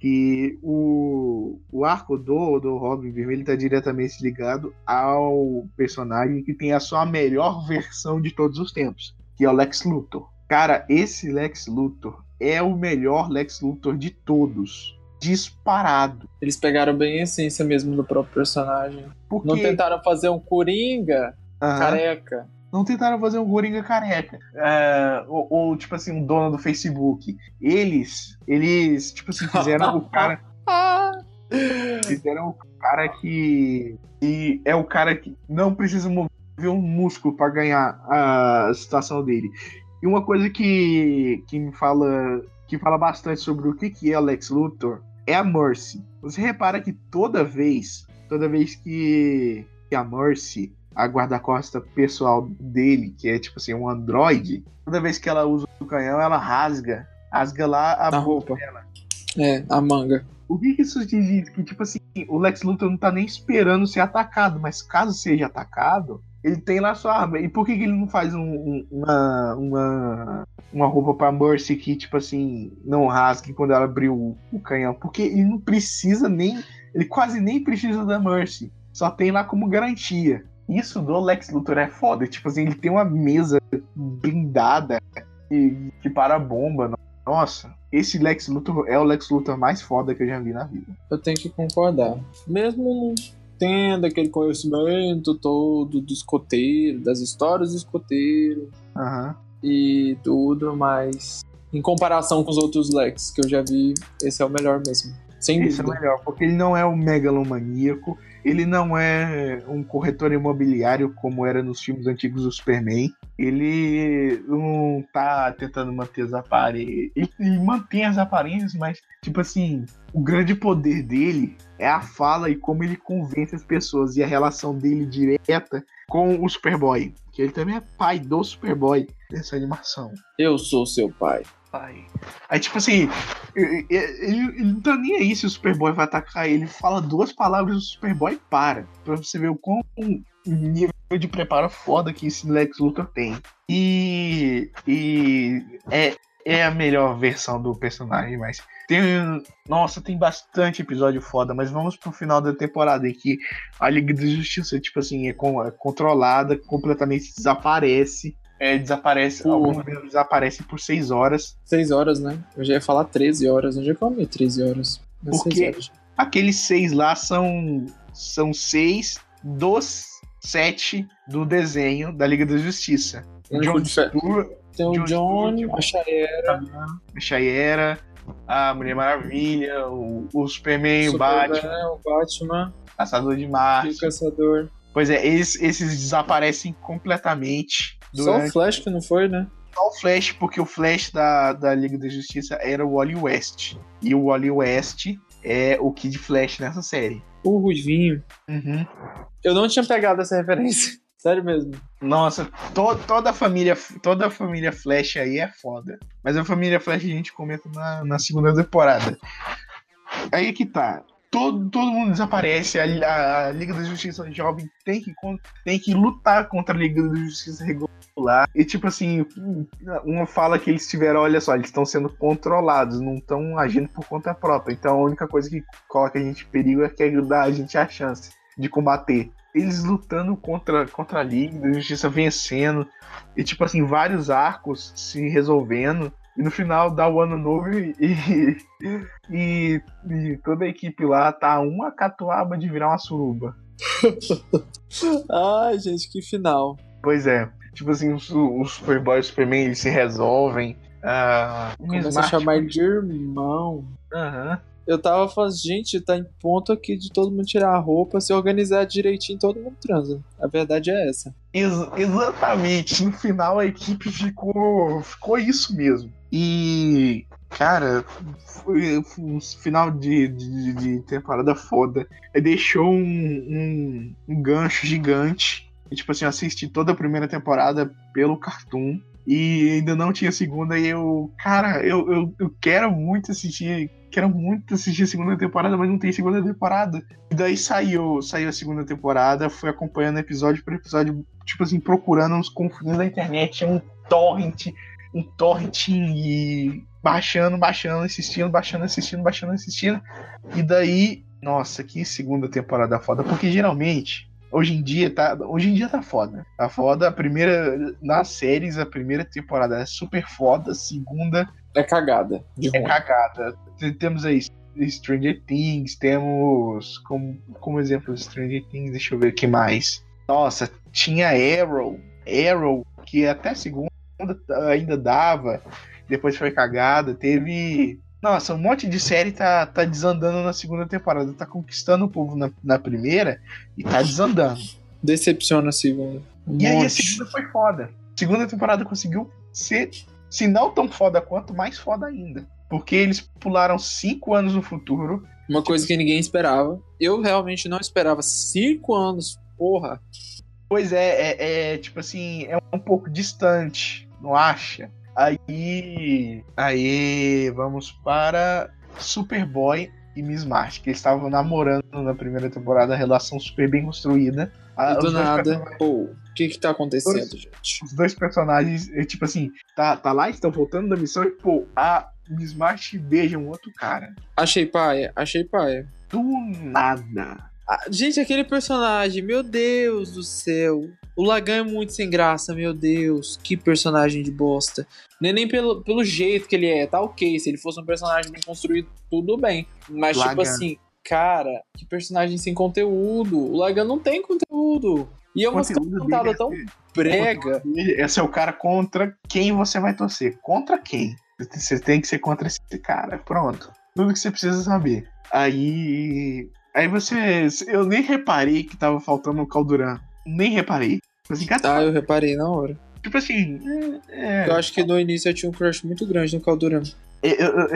que o, o arco do, do Robin Vermelho está diretamente ligado ao personagem que tem a sua melhor versão de todos os tempos, que é o Lex Luthor. Cara, esse Lex Luthor é o melhor Lex Luthor de todos. Disparado. Eles pegaram bem a essência mesmo do próprio personagem. Porque Não tentaram fazer um Coringa careca. Não tentaram fazer um Coringa careca. É, ou, ou, tipo assim, um dono do Facebook. Eles, eles, tipo assim, fizeram o cara. *laughs* Fizeram o cara que. que é o cara que não precisa mover um músculo para ganhar a situação dele. E uma coisa que, que me fala. que fala bastante sobre o que, que é o Lex Luthor é a Mercy. Você repara que toda vez. Toda vez que, que a Mercy a guarda-costa pessoal dele, que é tipo assim, um androide, toda vez que ela usa o canhão, ela rasga. Rasga lá a roupa. É, a manga. O que, que isso te diz? Que tipo assim, o Lex Luthor não tá nem esperando ser atacado, mas caso seja atacado, ele tem lá sua arma. E por que, que ele não faz um- um- uma, uma, uma roupa pra Mercy que, tipo assim, não rasgue quando ela abrir o, o canhão? Porque ele não precisa nem. Ele quase nem precisa da Mercy. Só tem lá como garantia. Isso do Lex Luthor é foda. Tipo assim, ele tem uma mesa blindada que, que para a bomba. Nossa, esse Lex Luthor é o Lex Luthor mais foda que eu já vi na vida. Eu tenho que concordar. Mesmo tendo aquele conhecimento todo do escoteiro, das histórias do escoteiro Aham. e tudo, mas em comparação com os outros Lex que eu já vi, esse é o melhor mesmo. Sem Esse é o dúvida. melhor, porque ele não é um megalomaníaco, ele não é um corretor imobiliário como era nos filmes antigos do Superman. Ele não tá tentando manter as aparências. Ele, mantém as aparências, mas, tipo assim, o grande poder dele é a fala e como ele convence as pessoas e a relação dele direta com o Superboy. Que ele também é pai do Superboy dessa animação Eu sou seu pai. Pai. Aí, tipo assim, ele, ele- não tá nem aí se o Superboy vai atacar ele. Fala duas palavras o Superboy para. Pra você ver o quão nível de preparo foda que esse Lex Luthor tem. E. E. É, é a melhor versão do personagem, mas. Tem. Nossa, tem bastante episódio foda, mas vamos pro final da temporada em que a Liga da Justiça, tipo assim, é, con- é controlada, completamente desaparece. É, desaparece, Por- alguns membros desaparecem por seis horas. Seis horas, né? Eu já ia falar 13 horas. Onde é que eu amei 13 horas? É Por seis quê? horas. Aqueles seis lá são, são seis dos sete do desenho da Liga da Justiça. O John Stewart, Tem o John Stewart, a Shaera, a Shayera, a Mulher Maravilha, o, o Superman, o Superman, Batman, o Batman, Caçador de e o Marte. Caçador. Pois é, esses, esses desaparecem completamente Só o durante Flash que não foi, né? só o Flash, porque o Flash da, da Liga da Justiça era o Wally West. E o Wally West é o Kid Flash nessa série. O Ruivinho. Uhum. Eu não tinha pegado essa referência. *laughs* Sério mesmo. Nossa, to- toda a família, toda a família Flash aí é foda. Mas a família Flash a gente comenta na, na segunda temporada. Aí que tá. Todo, todo mundo desaparece. A, a- a Liga da Justiça Jovem tem que, tem que lutar contra a Liga da Justiça regular. E tipo assim, uma fala que eles tiveram, olha só, eles estão sendo controlados, não estão agindo por conta própria. Então a única coisa que coloca a gente em perigo é que ajudar a gente a chance de combater. Eles lutando contra, contra a Liga da Justiça, vencendo. E, tipo assim, vários arcos se resolvendo. E no final dá o ano novo e, e, e- e toda a equipe lá tá uma catuaba de virar uma suruba. *laughs* Ai, gente, que final. Pois é. Tipo assim, os, os Superboy e Superman eles se resolvem. Ah, Começa a chamar de irmão. Aham. Eu tava falando, gente, tá em ponto aqui de todo mundo tirar a roupa, se organizar direitinho, todo mundo transa. A verdade é essa. Ex- exatamente. No final a equipe ficou, ficou isso mesmo. E, cara, foi, foi um final de, de, de temporada foda. Deixou um, um, um gancho gigante. E, tipo assim, eu assisti toda a primeira temporada pelo Cartoon. E ainda não tinha segunda. E eu, cara, eu, eu, eu quero muito assistir. Quero muito assistir a segunda temporada, mas não tem segunda temporada. E daí saiu, saiu a segunda temporada, fui acompanhando episódio por episódio, tipo assim, procurando uns confins na internet, um torrent, um torrent e baixando, baixando, assistindo, baixando, assistindo, baixando, assistindo. E daí, nossa, que segunda temporada foda, porque geralmente Hoje em dia tá, hoje em dia tá foda. Tá foda. A primeira nas séries, a primeira temporada é super foda, a segunda É cagada. É ruim. cagada. Temos aí Stranger Things, temos como, como exemplo Stranger Things, deixa eu ver o que mais. Nossa, tinha Arrow, Arrow, que até a segunda ainda dava, depois foi cagada. Teve. Nossa, um monte de série tá, tá desandando na segunda temporada. Tá conquistando o povo na, na primeira e tá desandando. *laughs* Decepciona a segunda. Um E aí a monte. segunda foi foda. Segunda temporada conseguiu ser, se não tão foda quanto, mais foda ainda. Porque eles pularam cinco anos no futuro. Uma coisa que ninguém esperava. Eu realmente não esperava. Cinco anos, porra. Pois é, é, é, tipo assim, é um pouco distante, não acha? Aí. Aí vamos para Superboy e Miss March, que eles estavam namorando na primeira temporada, relação super bem construída. Ah, do os nada, pô, o que que tá acontecendo, gente? os dois personagens, é, tipo assim, tá, tá lá, estão voltando da missão e, pô, a Miss March beija um outro cara. Achei paia, achei paia. Do nada. Ah, gente, aquele personagem, meu Deus do céu. O Lagan é muito sem graça, meu Deus. Que personagem de bosta. Nem, nem pelo, pelo jeito que ele é, tá ok. Se ele fosse um personagem bem construído, tudo bem. Mas, tipo Lagan. assim, cara, que personagem sem conteúdo. O Lagan não tem conteúdo. E é uma cantada é tão brega. Esse é o cara contra quem você vai torcer. Contra quem? Você tem que ser contra esse cara. Pronto. Tudo que você precisa saber. Aí. Aí você. Eu nem reparei que tava faltando o Calduran. Nem reparei. Cara, Ah, eu reparei na hora. Tipo assim. É, Eu acho que no início eu tinha um crush muito grande no Calduran. eu, eu,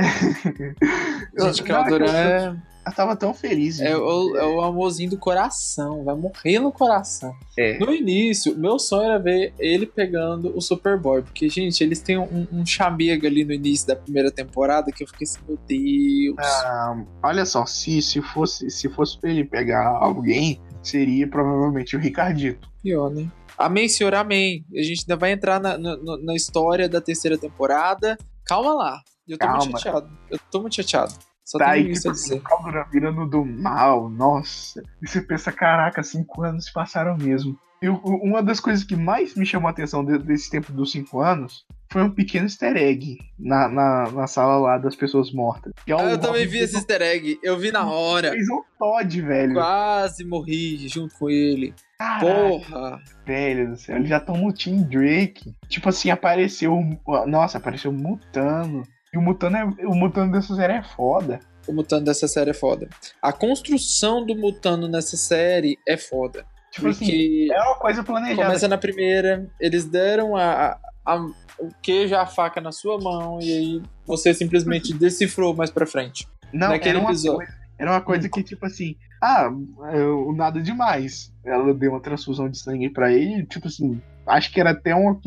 eu, *laughs* Gente, Calduran é, eu tava tão feliz. é, o, é o amorzinho do coração. Vai morrer no coração. É. No início, meu sonho era ver ele pegando o Superboy. Porque, gente, eles têm um, um chamego ali no início da primeira temporada que eu fiquei assim, meu Deus. Ah, olha só, se, se, fosse, se fosse pra ele pegar alguém, seria provavelmente o Ricardito. Pior, né? Amém, senhor, amém. A gente ainda vai entrar na, na, na história da terceira temporada. Calma lá. Eu tô muito Calma. chateado. Eu tô muito chateado. Só Tá tenho aí, isso tipo a *laughs* virando do mal, nossa. E você pensa, caraca, cinco anos se passaram mesmo. E uma das coisas que mais me chamou a atenção de- desse tempo dos cinco anos foi um pequeno easter egg na, na, na sala lá das pessoas mortas. É o Ah, eu também vi esse easter egg. Eu vi na hora. Fez um Todd, velho. Quase morri junto com ele. Caraca, Porra. velho do céu. Eles já estão no Team Drake. Tipo assim, apareceu. Nossa, apareceu o Mutano. E o Mutano, é, o Mutano dessa série é foda. O Mutano dessa série é foda. A construção do Mutano nessa série é foda. Tipo assim, Porque é uma coisa planejada. começa na primeira, eles deram a, a- a- o queijo, a faca na sua mão, e aí você simplesmente decifrou mais pra frente. Não, naquele episódio. Coisa, era uma coisa que, tipo assim, ah, eu- nada demais. Ela deu uma transfusão de sangue pra ele, tipo assim, acho que era até uma,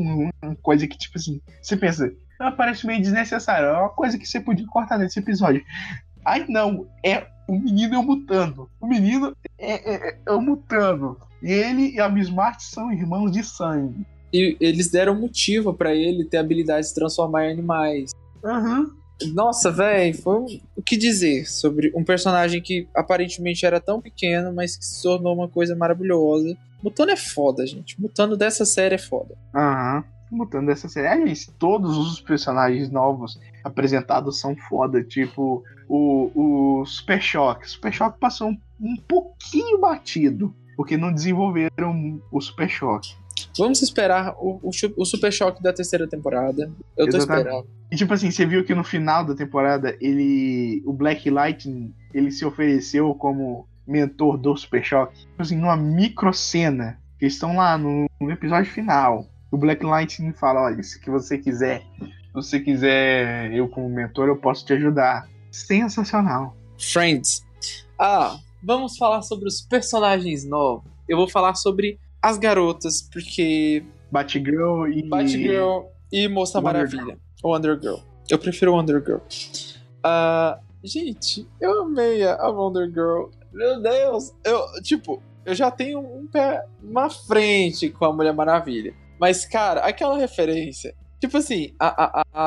uma coisa que, tipo assim, você pensa, ah, parece meio desnecessário, é uma coisa que você podia cortar nesse episódio. Ai, não, é o menino é o mutano. O menino é, é, é o mutano. E ele e a Miss March são irmãos de sangue. E eles deram motivo pra ele ter a habilidade de se transformar em animais. Aham. Nossa, velho, foi um- o que dizer sobre um personagem que aparentemente era tão pequeno, mas que se tornou uma coisa maravilhosa. Mutano é foda, gente. Mutano dessa série é foda. Aham. Mutando essa série. Aliás, todos os personagens novos apresentados são foda. Tipo, o, o Super Choque. Super Choque passou um, um pouquinho batido. porque não desenvolveram o Super Choque. Vamos esperar o, o, o Super Choque da terceira temporada. Eu tô Exatamente. esperando. E tipo assim, você viu que no final da temporada, ele. O Black Lightning, ele se ofereceu como mentor do Super Choque. Tipo assim, numa micro cena. Que estão lá no, no episódio final. O Black Lightning fala, olha, se que você quiser, se você quiser eu como mentor, eu posso te ajudar. Sensacional. Friends. Ah, vamos falar sobre os personagens novos. Eu vou falar sobre as garotas, porque Batgirl e. Batgirl e Moça Maravilha. Wonder Girl. Eu prefiro Wonder Girl. Ah, gente, eu amei a Wonder Girl. Meu Deus, eu, tipo, eu já tenho um pé na frente com a Mulher Maravilha. Mas, cara, aquela referência. Tipo assim, a, a, a,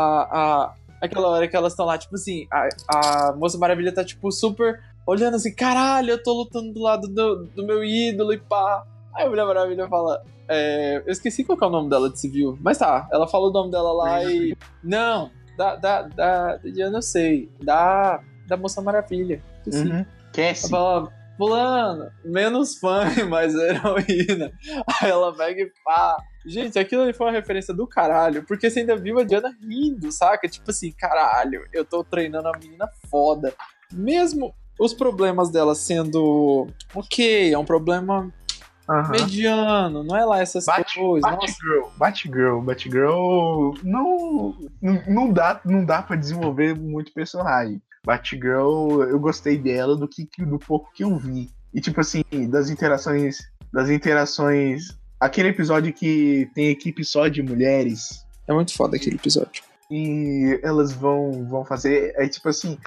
a- aquela hora que elas estão lá, tipo assim, a, a Moça Maravilha tá, tipo, super olhando assim, caralho, eu tô lutando do lado do, do meu ídolo e pá. Aí a Mulher Maravilha fala, é, eu esqueci qual que é o nome dela de civil, mas tá, ela fala o nome dela lá e. Não, da. da, da eu não sei. Da. Da Moça Maravilha. Esqueci. Uhum. Cassie. Ela fala, fulano, menos fã, mais heroína. Aí ela pega e pá. Gente, aquilo ali foi uma referência do caralho, porque você ainda viu a Diana rindo, saca? Tipo assim, caralho, eu tô treinando a menina foda. Mesmo os problemas dela sendo ok, é um problema Aham. mediano, não é lá essas Bat- coisas. Batgirl, Batgirl, Batgirl não, não, não dá, não dá para desenvolver muito personagem. Batgirl, eu gostei dela do que que- do pouco que eu vi. E tipo assim, das interações, das interações, aquele episódio que tem equipe só de mulheres é muito foda aquele episódio. e elas vão vão fazer, é tipo assim,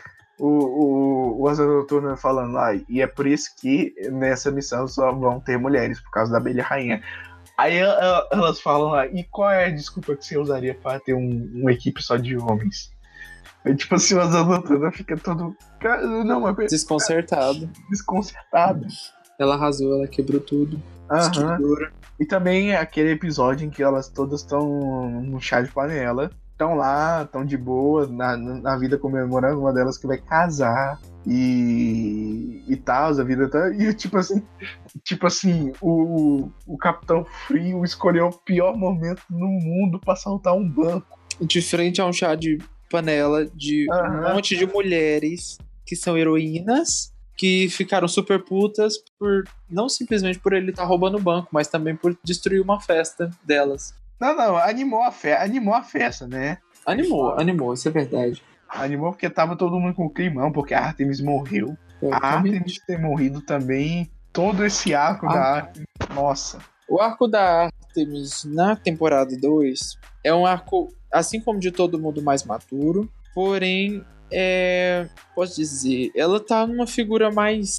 o, o, o Asa Noturna falando lá, e é por isso que nessa missão só vão ter mulheres, por causa da abelha rainha. Aí el- el- elas falam lá, e qual é a desculpa que você usaria para ter um, uma equipe só de homens? É tipo assim, o Asa Noturna fica todo. "Cara, Não, mas Desconcertado. desconcertado. Ela arrasou, ela quebrou tudo. Aham. E também aquele episódio em que elas todas estão no chá de panela. Estão lá, estão de boa, na, na vida comemorando uma delas que vai casar. E, e tal, a vida tá. E tipo assim, tipo assim, o, o Capitão Frio escolheu o pior momento no mundo pra saltar um banco. De frente a um chá de panela de Aham. um monte de mulheres que são heroínas que ficaram super putas por não simplesmente por ele estar roubando o banco, mas também por destruir uma festa delas. Não, não, animou a, fe animou a festa, né? Animou, animou, isso é verdade. Animou porque tava todo mundo com climão, porque a Artemis morreu. A Artemis ter morrido também, todo esse arco Ah. da Artemis, nossa. O arco da Artemis na temporada 2 é um arco, assim como de todo mundo, mais maduro, porém, é. Posso dizer, ela tá numa figura mais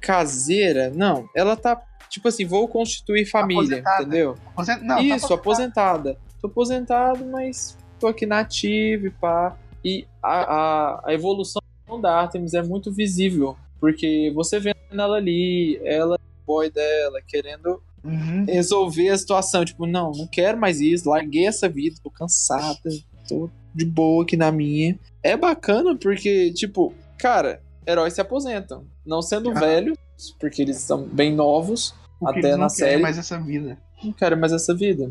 caseira. Não, ela tá, tipo assim, vou constituir família, Aposentada. entendeu? Aposen- Não, tá Isso, aposentada. Tô aposentado, mas tô aqui na ativa e pá. E a, a, a evolução da Artemis é muito visível. Porque você vê ela ali, ela, o boy dela, querendo Uhum. resolver a situação. Tipo, não, não quero mais isso, larguei essa vida, tô cansada, tô de boa aqui na minha. É bacana porque, tipo, cara, heróis se aposentam. Não sendo Ah. velhos, porque eles são bem novos, Porque até na não querem série. mais essa vida. não quero mais essa vida.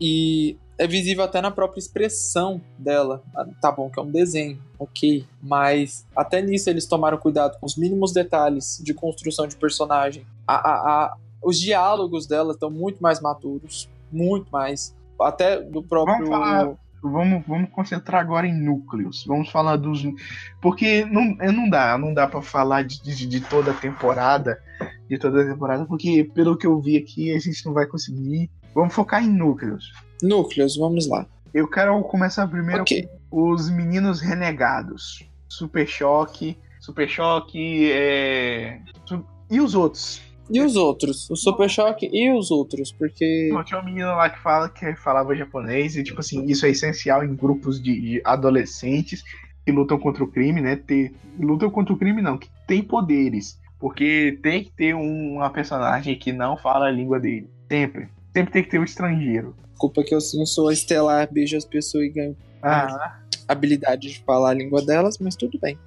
E é visível até na própria expressão dela. Ah, Tá bom que é um desenho, ok. Mas até nisso eles tomaram cuidado com os mínimos detalhes de construção de personagem. A, a, a- os diálogos dela estão muito mais maturos. Muito mais. Até do próprio. Vamos falar- Vamos, vamos concentrar agora em núcleos. Vamos falar dos. Porque não, é, não dá, não dá pra falar de, de, de toda a temporada. De toda a temporada, porque pelo que eu vi aqui, a gente não vai conseguir. Vamos focar em núcleos. Núcleos, vamos lá. Eu quero começar primeiro Ok. com os meninos renegados. Super Choque. Super Choque. É... E os outros? E os outros? O Super Choque e os outros? Porque. Não, tinha uma menina lá que fala que falava japonês e tipo assim, isso é essencial em grupos de, de adolescentes que lutam contra o crime, né? Ter, lutam contra o crime não, que tem poderes. Porque tem que ter um- uma personagem que não fala a língua dele. Sempre. Sempre tem que ter um estrangeiro. Desculpa que eu não sou estelar, beijo as pessoas e ganho Ah, habilidade de falar a língua delas, mas tudo bem.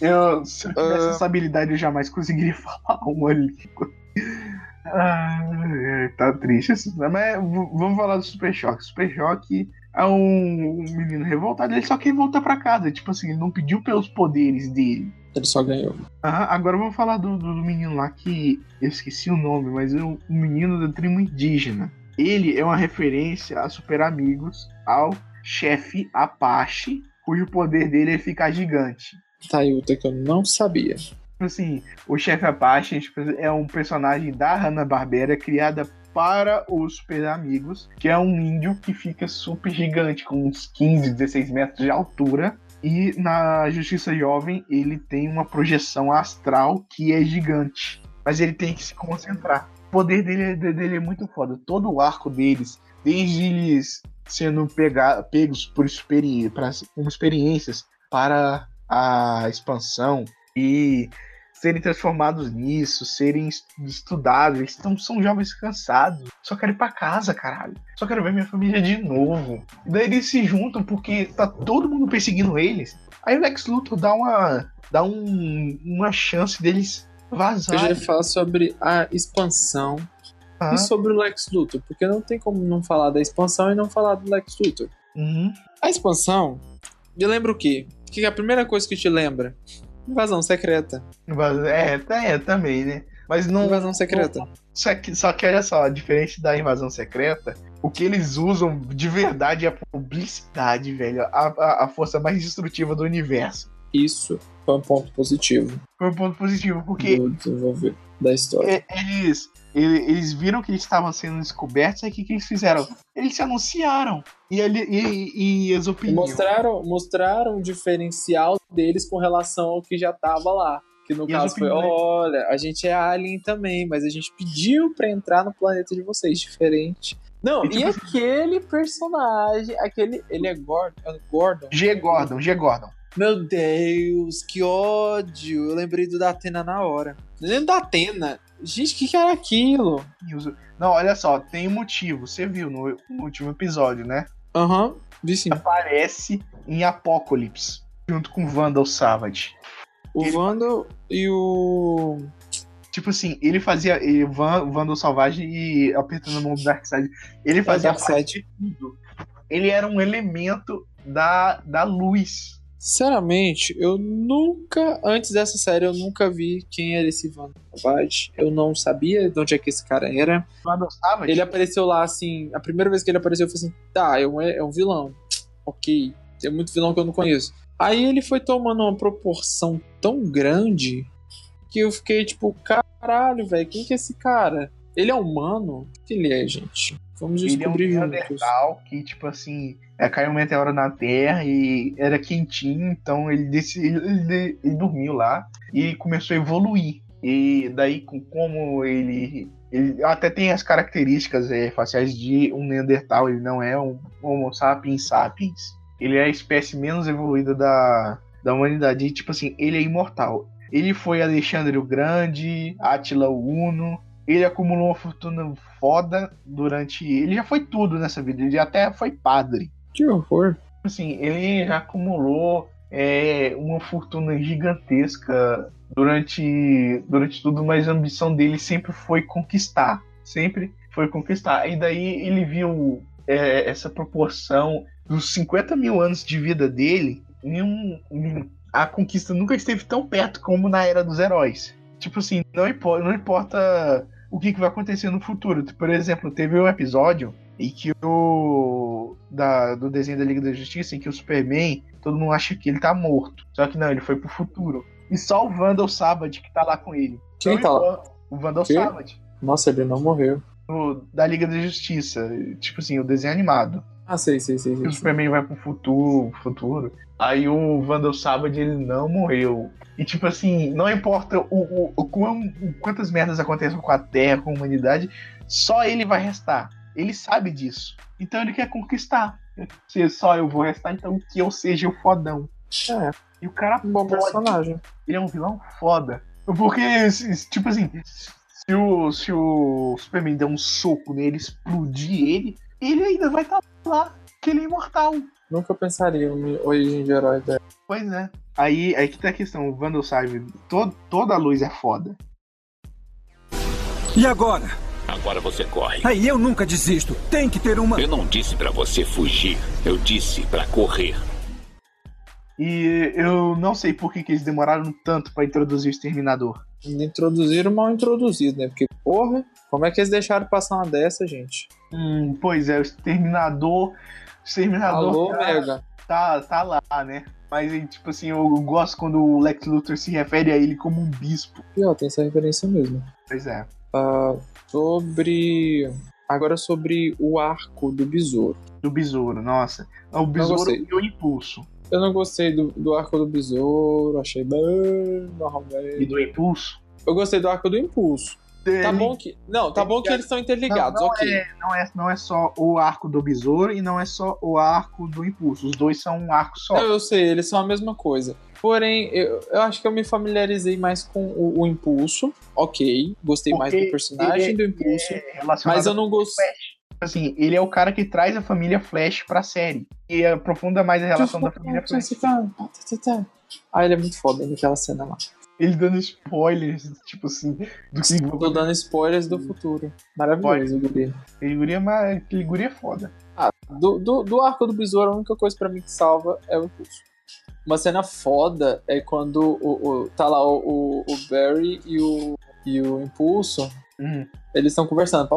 eu, se eu tivesse Ah. essa habilidade, eu jamais conseguiria *laughs* falar uma língua. Ah, tá triste isso. Mas v- vamos falar do Super Choque. Super Choque é um, um menino revoltado, ele só quer voltar pra casa. Tipo assim, ele não pediu pelos poderes dele. Ele só ganhou. Aham, agora vamos falar do, do, menino lá que eu esqueci o nome, mas é o menino da tribo indígena. Ele é uma referência a Super Amigos, ao chefe Apache, cujo poder dele é ficar gigante. Tá aí outra que eu não sabia. Assim, o chefe Apache é um personagem da Hanna-Barbera criada para os Super Amigos, que é um índio que fica super gigante, com uns 15, 16 metros de altura. E na Justiça Jovem ele tem uma projeção astral que é gigante. Mas ele tem que se concentrar. O poder dele, dele é muito foda. Todo o arco deles, desde eles sendo pega, pegos por pra, experiências para a expansão e serem transformados nisso, serem es- estudados. Eles tão, são jovens cansados. Só quero ir pra casa, caralho. Só quero ver minha família de novo. Daí eles se juntam porque tá todo mundo perseguindo eles. Aí o Lex Luthor dá uma, dá um, uma chance deles Eu já vazarem. falar sobre a expansão Ah, e sobre o Lex Luthor, porque não tem como não falar da expansão e não falar do Lex Luthor. uhum. A expansão, me lembra o quê? O que é a primeira coisa que te lembra? Invasão secreta. É, tá- é, também, né? Mas não. Invasão secreta. Só que, só que olha só, diferente da invasão secreta, o que eles usam de verdade é a publicidade, velho. A, a, a força mais destrutiva do universo. Isso foi um ponto positivo Foi um ponto positivo, porque do desenvolver da história. e- eles, ele- eles viram que eles estavam sendo descobertos, aí o que, que eles fizeram? Eles se anunciaram. E, ele, e, e as E opiniões. mostraram, mostraram o diferencial deles com relação ao que já tava lá. Que no E as caso foi, opiniões? olha, a gente é alien também, mas a gente pediu pra entrar no planeta de vocês, diferente. Não, E, e, tipo assim- aquele personagem, aquele, ele é Gordon, é Gordon. G. Gordon, G. Gordon. Meu Deus, que ódio. Eu lembrei do da Atena na hora. Eu lembro da Atena. Gente, o que, que era aquilo? Não, olha só, tem um motivo. Você viu no, no último episódio, né? Aham, vi sim. Aparece em Apocalipse, junto com Vandal Savage. O Ele- Vandal e o. Tipo assim, ele fazia. Ele, Van, Vandal Salvagem e apertando a mão do Darkseid. Ele fazia parte Darkseid. de tudo. Ele era um elemento da, da luz. Sinceramente, eu nunca, antes dessa série, eu nunca vi quem era esse Vandal Savage. Eu não sabia de onde é que esse cara era. Savage. Ele apareceu lá assim. A primeira vez que ele apareceu, eu falei assim: tá, é um, é um vilão. Ok. Tem muito vilão que eu não conheço. Aí ele foi tomando uma proporção tão grande que eu fiquei tipo: caralho, velho, quem que é esse cara? Ele é humano? O que ele é, gente? Vamos Ele é um descobrir juntos. Que, tipo assim, é, caiu um meteoro na Terra e era quentinho, então ele, desse, ele, ele- ele dormiu lá e começou a evoluir. E daí, com como ele. Ele até tem as características é, faciais de um Neandertal, ele não é um Homo sapiens sapiens. Ele é a espécie menos evoluída da, da humanidade. E, tipo assim, ele é imortal. Ele foi Alexandre o Grande, Átila o Uno, ele acumulou uma fortuna foda durante. Ele já foi tudo nessa vida, ele até foi padre. Que horror. Assim, ele já acumulou é, uma fortuna gigantesca durante, durante tudo, mas a ambição dele sempre foi conquistar. Sempre foi conquistar. E daí ele viu é, essa proporção dos 50 mil anos de vida dele. Nenhum, a conquista nunca esteve tão perto como na era dos heróis. Tipo assim, não, impo- não importa o que, que vai acontecer no futuro. Por exemplo, teve um episódio em que o. Da, do desenho da Liga da Justiça, em que o Superman, todo mundo acha que ele tá morto. Só que não, ele foi pro futuro. E só o Vandal Savage que tá lá com ele. Quem Não tá lá? O Vandal? Savage. Nossa, ele não morreu. da Liga da Justiça. Tipo assim, o desenho animado. Ah, sei, sei, sei. Sei. o Superman vai pro futuro, futuro. Aí o Vandal Savage ele não morreu. E tipo assim, não importa o, o, o o quantas merdas aconteçam com a Terra, com a humanidade, só ele vai restar. Ele sabe disso. Então ele quer conquistar. Se só eu vou restar, então que eu seja o fodão. É, E o cara um bom pode. personagem. Ele é um vilão foda. Porque, tipo assim, se o, se o Superman der um soco nele, explodir ele, ele ainda vai estar lá, que ele é imortal. Nunca pensaria em origem de herói dela. Pois é. Aí, aí que tá a questão, o Vandal Savage, todo, toda a luz é foda. E agora? Agora você corre. Aí eu nunca desisto. Tem que ter uma. Eu não disse pra você fugir. Eu disse pra correr. E eu não sei por que, que eles demoraram tanto pra introduzir o Exterminador. Introduziram mal introduzido, né? Porque, porra, como é que eles deixaram passar uma dessa, gente? Hum, pois é, o Exterminador. O Exterminador Alô, tá, Mega. tá, tá lá, né? Mas, tipo assim, eu gosto quando o Lex Luthor se refere a ele como um bispo. E ó, tem essa referência mesmo. Pois é. Ah, sobre. Agora sobre o arco do besouro. Do besouro, nossa. O besouro e o impulso. Eu não gostei do, do arco do besouro, achei bem normalmente. E do impulso. Eu gostei do arco do impulso. Tá bom que. Não, tá bom que eles estão interligados, não, não ok. É, não, é, não é só o arco do besouro e não é só o arco do impulso. Os dois são um arco só. Não, eu sei, eles são a mesma coisa. Porém, eu, eu acho que eu me familiarizei mais com o, o impulso. Ok, gostei mais Porque do personagem ele do impulso. é mas eu não gostei. Assim, ele é o cara que traz a família Flash pra série. E aprofunda mais a relação da família Flash. Ah, ele é muito foda naquela cena lá. Ele dando spoilers, tipo assim, do que. Tô dando spoilers do futuro. Maravilhoso, Guri. Guri é, ma- aquele guri é foda. Ah, do, do, do arco do besouro, a única coisa pra mim que salva é o impulso. Uma cena foda é quando o, o- tá lá o, o, Barry e o, e o Impulso, Uhum. eles estão conversando.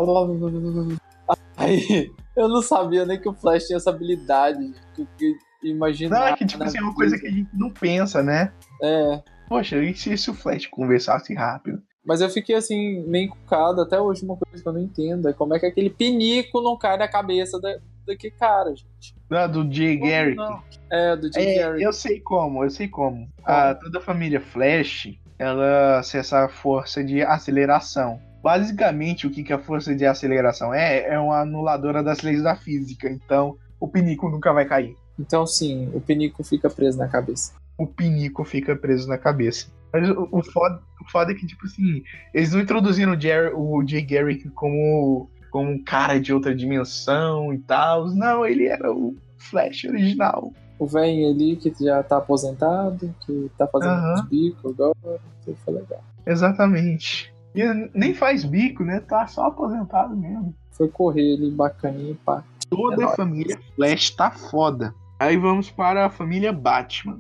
Aí, eu não sabia nem que o Flash tinha essa habilidade. Que, que imaginar. Não, é que, tipo assim, é uma coisa que a gente não pensa, né? É, Poxa, e se, se o Flash conversasse rápido? mas eu fiquei assim, meio encucado. Até hoje, uma coisa que eu não entendo é como é que aquele pinico não cai na cabeça da, daquele cara, gente. Ah, do Jay Como Garrick. não? É, do Jay É, Garrick. eu sei como, eu sei como. A, toda a família Flash, ela acessa a força de aceleração. Basicamente, o que, que a força de aceleração é? É uma anuladora das leis da física. Então, o pinico nunca vai cair. Então, sim, o pinico fica preso na cabeça. O pinico fica preso na cabeça. Mas o, o, foda, o foda é que, tipo assim, eles não introduziram o, Jerry, o Jay Garrick como, como um cara de outra dimensão e tal. Não, ele era o Flash original. O velho ali que já tá aposentado, que tá fazendo uns bicos agora, foi legal. Exatamente. E nem faz bico, né? Tá só aposentado mesmo. Foi correr ali bacaninha, pá. Toda É a nóis. família Flash tá foda. Aí vamos para a família Batman.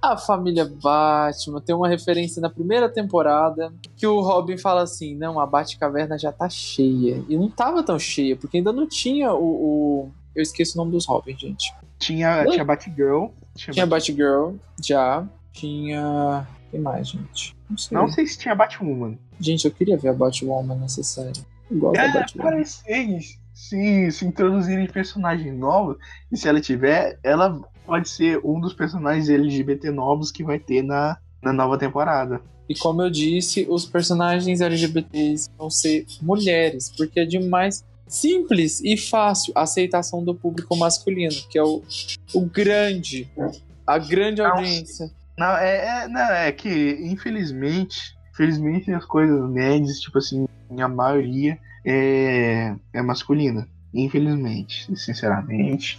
A família Batman tem uma referência na primeira temporada que o Robin fala assim: não, a Batcaverna já tá cheia. E não tava tão cheia, porque ainda não tinha o. o- Eu esqueci o nome dos Robin, gente. Tinha, tinha Batgirl. Tinha Tinha Bat- Batgirl, já. Tinha. Quem mais, gente? Não sei. Não sei se tinha Batwoman. Gente, eu queria ver a Batwoman nessa série. Da É, Batwoman. parece eles se, se introduzirem personagens novos. E se ela tiver, ela pode ser um dos personagens LGBT novos que vai ter na, na nova temporada. E como eu disse, os personagens LGBTs vão ser mulheres, porque é de mais simples e fácil a aceitação do público masculino, que é o, o grande, a grande Não, audiência. Não, é, é, não, é que, infelizmente, infelizmente as coisas nerds, tipo assim, a maioria é, é masculina. Infelizmente, sinceramente.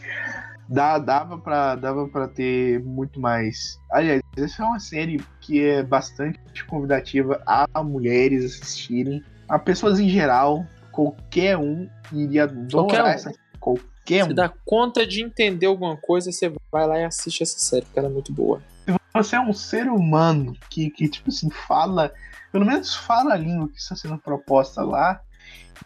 Dá, dava, pra, dava pra ter muito mais. Aliás, essa é uma série que é bastante convidativa a mulheres assistirem, a pessoas em geral, qualquer um iria Qualquer adorar um. essa. Qualquer Se um. dá conta de entender alguma coisa, você vai lá e assiste essa série, porque ela é muito boa. você é um ser humano que, que, tipo assim, fala, pelo menos fala a língua que está sendo proposta lá,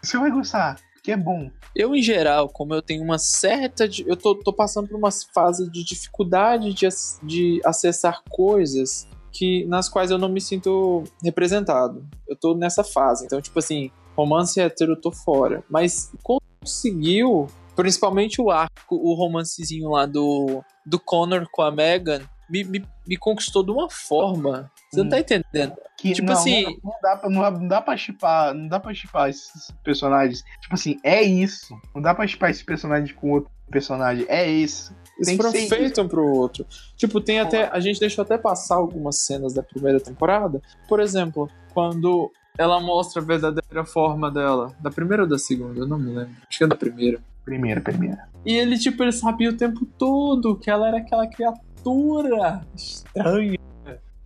você vai gostar, porque é bom. Eu, em geral, como eu tenho uma certa. Eu tô, tô passando por uma fase de dificuldade de, de acessar coisas que nas quais eu não me sinto representado. Eu tô nessa fase. Então, tipo assim, romance hétero eu tô fora. Mas conseguiu, principalmente o arco, o romancezinho lá do, do Connor com a Megan, me, me, me conquistou de uma forma. Você não Hum. tá entendendo? Que Tipo não, assim- não, não dá pra, não, dá- pra chipar, não dá pra chipar esses personagens. Tipo assim, é isso. Não dá pra chipar esse personagem com outro personagem. É isso. Eles Tem que foram ser feitos um pro outro. Tipo, tem até. A gente deixou até passar algumas cenas da primeira temporada. Por exemplo, quando ela mostra a verdadeira forma dela. Da primeira ou da segunda? Eu não me lembro. Acho que é da primeira. Primeira, primeira. E ele, tipo, ele sabia o tempo todo que ela era aquela criatura estranha.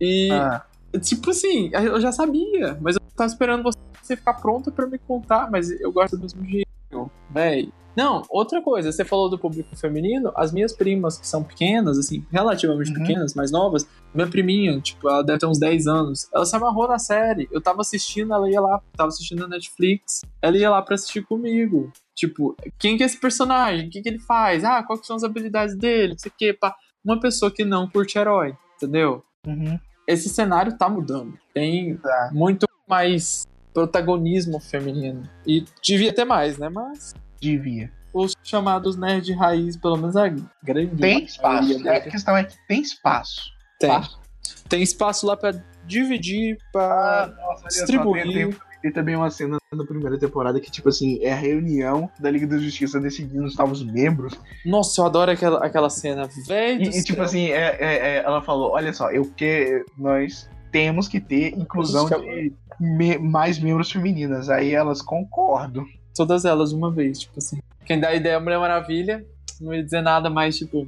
E, Ah, tipo assim, eu já sabia, mas eu tava esperando você ficar pronta pra me contar, mas eu gosto do mesmo jeito. Véi. Não, outra coisa, você falou do público feminino, as minhas primas que são pequenas, assim, relativamente Uhum. pequenas, mais novas, minha priminha, tipo, ela deve ter uns 10 anos, ela se amarrou na série. Eu tava assistindo, ela ia lá, tava assistindo na Netflix, ela ia lá pra assistir comigo. Tipo, quem que é esse personagem? O que, que ele faz? Ah, quais são as habilidades dele? Não sei o que, pá. Uma pessoa que não curte herói, entendeu? Uhum. Esse cenário tá mudando. Tem Tá. muito mais protagonismo feminino. E devia ter mais, né? Mas Devia. os chamados nerd raiz, pelo menos a grande Tem espaço. maioria A questão é que tem espaço. tem. Espaço. Tem espaço lá pra dividir, Ah, pra nossa, olha só, distribuir. tem, tem- tem também uma cena da primeira temporada que, tipo assim, é a reunião da Liga da Justiça decidindo os novos membros. Nossa, eu adoro aquela, aquela cena, velho. E, e, tipo assim, é, é- é- ela falou: olha só, eu que nós temos que ter inclusão de me- mais membros femininas. Aí elas concordam. todas elas uma vez, tipo assim. Quem dá a ideia é a Mulher Maravilha, não ia dizer nada mais, tipo.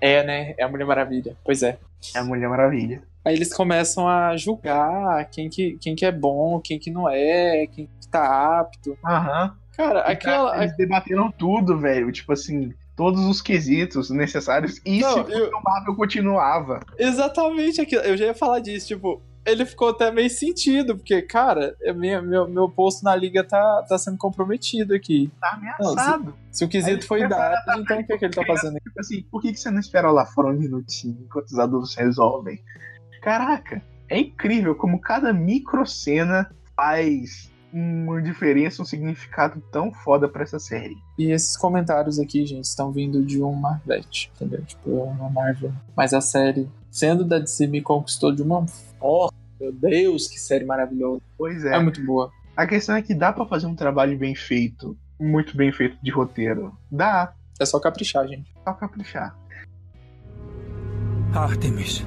É, né? É a Mulher Maravilha. Pois é. É a Mulher Maravilha. Aí eles começam a julgar quem que, quem que é bom, quem que não é, quem que tá apto. Aham. Cara, aquela. Eles debateram tudo, velho. Tipo assim, todos os quesitos necessários. E Não, se eu- o Marvel continuava? Exatamente aquilo. Eu já ia falar disso, tipo, ele ficou até meio sentido, porque, cara, é minha- meu, meu posto na liga tá, tá sendo comprometido aqui. Tá ameaçado. Se o quesito foi dado, então o que, é que ele tá fazendo aqui? Tipo assim, por que, que você não espera lá fora um minutinho enquanto os adultos resolvem? Caraca, é incrível como cada microcena faz uma diferença, um significado tão foda pra essa série. E esses comentários aqui, gente, estão vindo de um Marvete, entendeu? Tipo, uma Marvel. Mas a série, sendo da DC, me conquistou de uma forma. Meu Deus, que série maravilhosa. Pois É, é. muito boa. A questão é que dá pra fazer um trabalho bem feito, muito bem feito de roteiro. Dá, É só caprichar, gente. só caprichar. Artemis.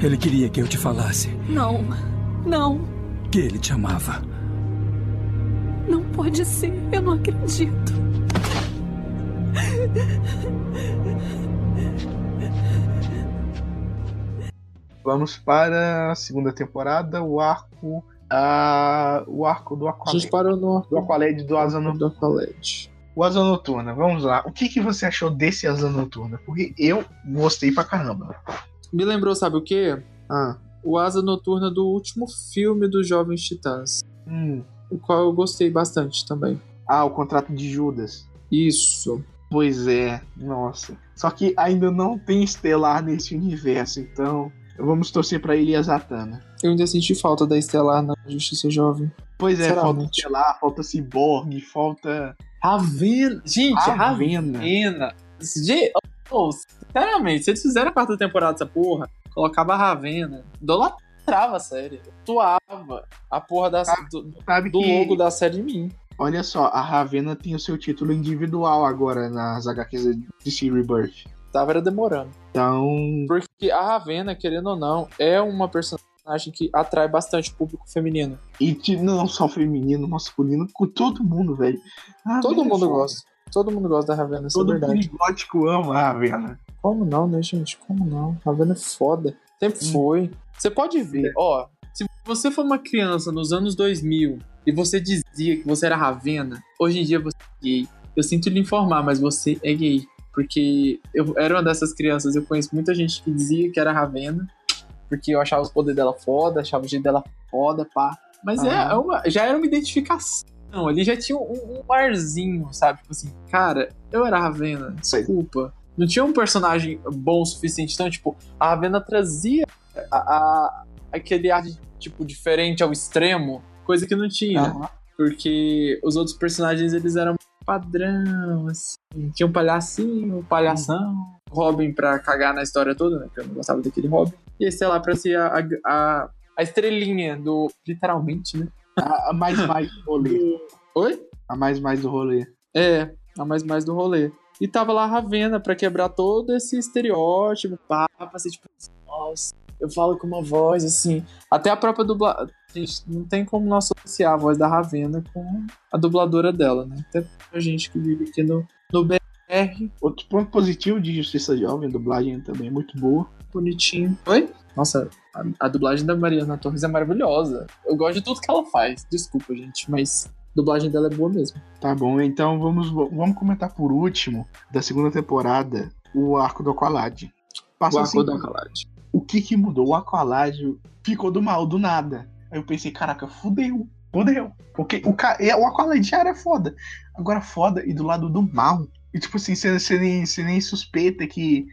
Ele queria que eu te falasse Não, não, que ele te amava. não pode ser. Eu não acredito. Vamos para a segunda temporada, o arco. a- o arco do A Aqualed. gente parou no Do Aqualed do Asa Noturna. do Aqualed. O Asa Noturna, vamos lá. O que, que você achou desse Asa Noturna? Porque eu gostei pra caramba. Me lembrou, sabe o quê? Ah, O Asa Noturna do último filme dos Jovens Titãs. hum. O qual eu gostei bastante também. ah, o contrato de Judas. Isso. Pois é, nossa. Só que ainda não tem Estelar nesse universo, então vamos torcer pra ele e a Zatanna. Eu ainda senti falta da Estelar na Justiça Jovem. Pois é, falta. Estelar, falta Cyborg, falta Ravena. Gente, Ravena. Ravena. Gente, oh, sinceramente, se eles fizeram a quarta temporada dessa porra, colocava a Ravena, idolatrava a série. Tuava a porra da, do, Sabe do que, logo da série em mim. olha só, a Ravena tem o seu título individual agora nas HQs de Sea Rebirth. Tava era demorando. Então, Porque a Ravena, querendo ou não, é uma personagem que atrai bastante público feminino. e não só feminino, masculino, com todo mundo, velho. A Todo é mundo gosta. Todo mundo gosta da Ravena, isso é Todo verdade. perigótico ama a Ravena. Como não, né, gente? Como não? Ravena é foda. Sempre Hum. foi. Você pode ver, ó. Se você for uma criança nos anos 2000 e você dizia que você era Ravena, hoje em dia você é gay. Eu sinto lhe informar, mas você é gay. Porque eu era uma dessas crianças, eu conheço muita gente que dizia que era Ravena, porque eu achava os poderes dela foda, achava o jeito dela foda, pá. Mas é, Aham. é uma- já era uma identificação. Ali já tinha um, um arzinho, sabe? Tipo assim, cara, eu era Ravena, Sei. desculpa. Não tinha um personagem bom o suficiente. Então, tipo, a Ravena trazia a, a- aquele ar, tipo, diferente ao extremo, coisa que não tinha. Aham. Porque os outros personagens, eles eram padrão, assim. Tinha um palhacinho, um palhação. Robin pra cagar na história toda, né? Porque eu não gostava daquele Robin. E esse é lá pra ser a, a, a estrelinha do... Literalmente, né? A, a mais mais do rolê. Oi? A mais mais do rolê. É, a mais mais do rolê. E tava lá a Ravena pra quebrar todo esse estereótipo, pá, pra ser tipo, nossa, eu falo com uma voz assim. Até a própria dubladora. Gente, não tem como não associar a voz da Ravena com a dubladora dela, né? Até a gente que vive aqui no, no BR, Outro ponto positivo de Justiça Jovem, a dublagem também é muito boa. bonitinho. Oi? Nossa, A, a dublagem da Mariana Torres é maravilhosa. Eu gosto de tudo que ela faz. Desculpa, gente, mas a dublagem dela é boa mesmo. Tá bom, então vamos, vamos comentar por último da segunda temporada o arco do Aqualad. Passou o arco assim, do Aqualad. O que que mudou? O Aqualad ficou do mal do nada. Aí eu pensei, caraca, fudeu. Fudeu. Porque o, o Aqualad já era foda. Agora foda e do lado do mal. E tipo assim, você nem, nem suspeita que.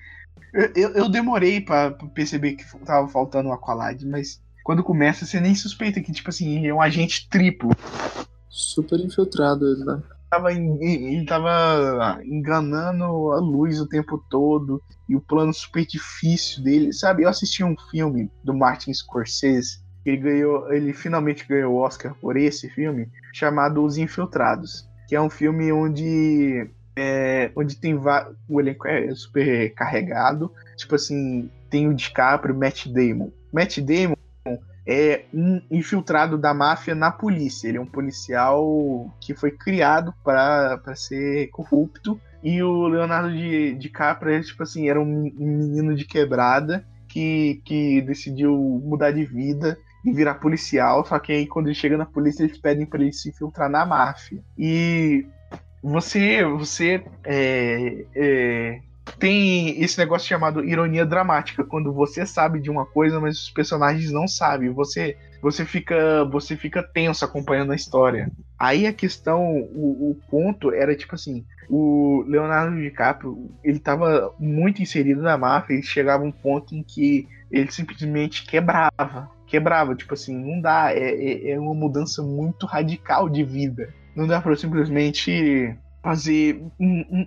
Eu, eu demorei pra perceber que tava faltando o Aqualad, mas quando começa, você nem suspeita que, tipo assim, ele é um agente triplo. Super infiltrado ele, né? Tava, ele tava enganando a luz o tempo todo. E o plano super difícil dele. Sabe, eu assisti um filme do Martin Scorsese. Ele ganhou. Ele finalmente ganhou o Oscar por esse filme, chamado Os Infiltrados. Que é um filme onde é, onde tem o elenco é super carregado. Tipo assim, tem o DiCaprio, Matt Damon. Matt Damon é um infiltrado da máfia na polícia. Ele é um policial que foi criado para ser corrupto. E o Leonardo de, DiCaprio, ele, tipo assim, era um menino de quebrada que, que decidiu mudar de vida e virar policial. Só que aí, quando ele chega na polícia, eles pedem para ele se infiltrar na máfia. E você, você é, é, tem esse negócio chamado ironia dramática, quando você sabe de uma coisa, mas os personagens não sabem. Você, você fica, você fica tenso acompanhando a história. Aí a questão, o, o ponto era tipo assim, o Leonardo DiCaprio, ele estava muito inserido na máfia e chegava um ponto em que ele simplesmente quebrava. Quebrava, tipo assim, não dá, é, é, é uma mudança muito radical de vida. Não dá pra simplesmente fazer.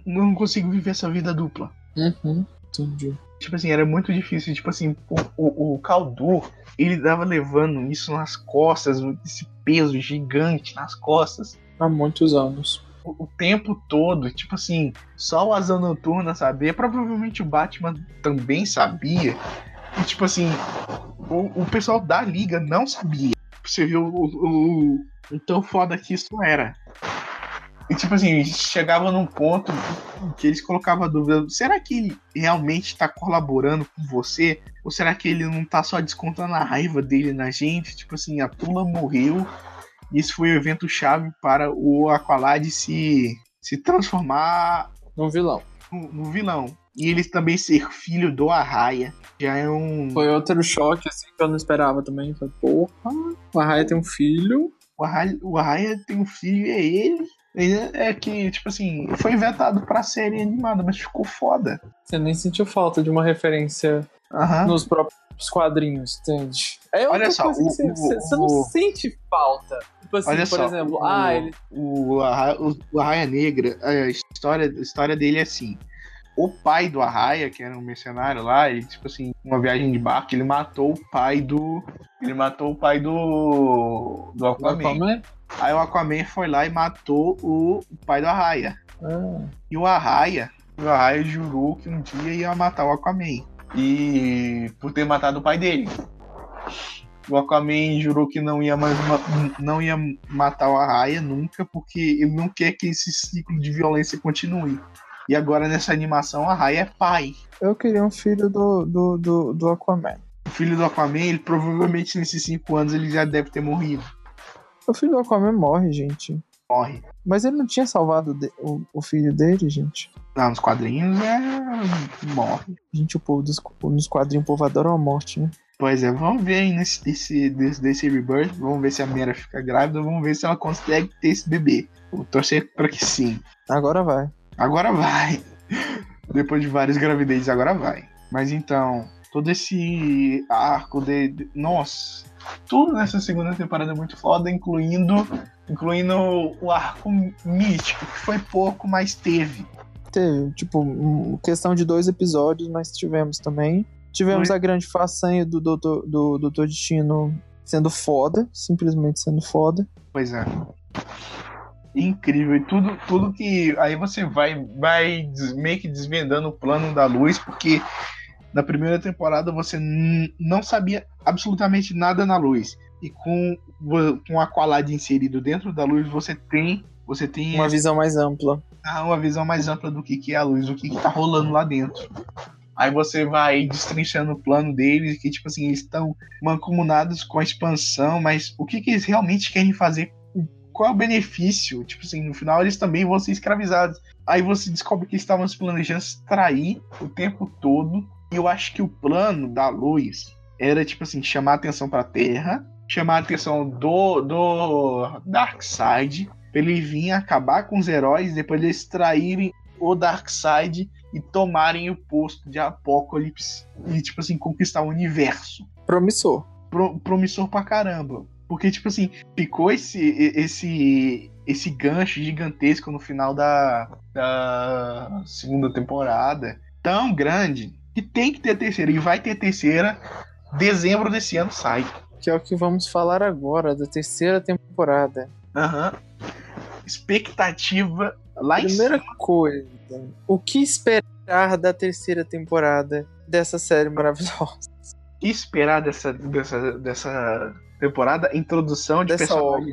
Não consigo viver essa vida dupla. Uhum, entendi. Tipo assim, era muito difícil. Tipo assim, o, o, o ele dava levando isso nas costas, esse peso gigante nas costas. Há muitos anos. O, o tempo todo, tipo assim, só o Asa Noturna sabia. Provavelmente o Batman também sabia. E tipo assim, o, o pessoal da liga não sabia. Você viu o, o, o tão foda que isso era. E tipo assim, chegava num ponto que eles colocavam a dúvida: será que ele realmente está colaborando com você? Ou será que ele não está só descontando a raiva dele na gente? Tipo assim, a Tula morreu. E esse foi o evento chave para o Aqualad se, se transformar num vilão. No, vilão. E ele também ser filho do Arraia. Já é um. Foi outro choque, assim, que eu não esperava também. Falei, porra, o Arraia tem um filho. O Arraia, o Arraia tem um filho e é ele. É que, tipo assim, foi inventado pra série animada, mas ficou foda. Você nem sentiu falta de uma referência uhum. nos próprios quadrinhos, entende? É Olha só, coisa o, você, o, você não sente falta. Tipo assim, Olha por só, exemplo, o, ah, ele. O, o, o Arraia Negra, a história, a história dele é assim. O pai do Arraia, que era um mercenário lá, ele, tipo assim, uma viagem de barco, ele matou o pai do. Ele matou o pai do. do Aquaman. Do Aquaman? Aí o Aquaman foi lá e matou o, pai do Arraia. Ah. E o Arraia, o Arraia jurou que um dia ia matar o Aquaman. E por ter matado o pai dele. O Aquaman jurou que não ia mais não ia matar o Arraia nunca, porque ele não quer que esse ciclo de violência continue. E agora nessa animação a Arraia é pai. Eu queria um filho do, do, do, do Aquaman. O filho do Aquaman, ele provavelmente nesses cinco anos ele já deve ter morrido. O filho do Aquaman morre, gente. Morre. Mas ele não tinha salvado de, o, o, filho dele, gente? Não, nos quadrinhos é. morre. Gente, o povo dos, nos quadrinhos o povo adora a morte, né? Pois é, vamos ver aí nesse desse, desse, desse rebirth. Vamos ver se a Mera fica grávida. Vamos ver se ela consegue ter esse bebê. Vou torcer pra que sim. Agora vai. Agora vai. *laughs* Depois de várias gravidezes, agora vai. Mas então, todo esse arco de, de. Nossa, tudo nessa segunda temporada é muito foda, incluindo, incluindo o arco místico, que foi pouco, mas teve. Teve, tipo, questão de dois episódios nós tivemos também. Tivemos a grande façanha do Doutor, do Doutor Destino sendo foda, simplesmente sendo foda. Pois é. Incrível, e tudo, tudo que. Aí você vai, vai meio que desvendando o plano da luz, porque na primeira temporada você não sabia absolutamente nada na luz. E com, com a Aqualad inserido dentro da luz, você tem. Você tem uma visão mais ampla. Ah, uma visão mais ampla do que, que é a luz, o que, que tá rolando lá dentro. Aí você vai destrinchando o plano deles, que, tipo assim, eles estão mancomunados com a expansão, mas o que, que eles realmente querem fazer? Qual é o benefício? Tipo assim, no final eles também vão ser escravizados. Aí você descobre que eles estavam se planejando extrair o tempo todo. E eu acho que o plano da luz era, tipo assim, chamar atenção pra Terra, chamar a atenção do, do Darkseid, pra ele vir acabar com os heróis, depois eles extraírem o Darkseid e tomarem o posto de Apocalipse e, tipo assim, conquistar o universo. Promissor. Pro, promissor pra caramba. Porque, tipo assim, ficou esse, esse, esse gancho gigantesco no final da, da segunda temporada. Tão grande que tem que ter terceira. E vai ter terceira. Dezembro desse ano sai. Que é o que vamos falar agora, da terceira temporada. Aham. Expectativa lá em Primeira cima. coisa, o que esperar da terceira temporada dessa série maravilhosa? Que esperar dessa, dessa, dessa temporada? Introdução de Dessa personagem.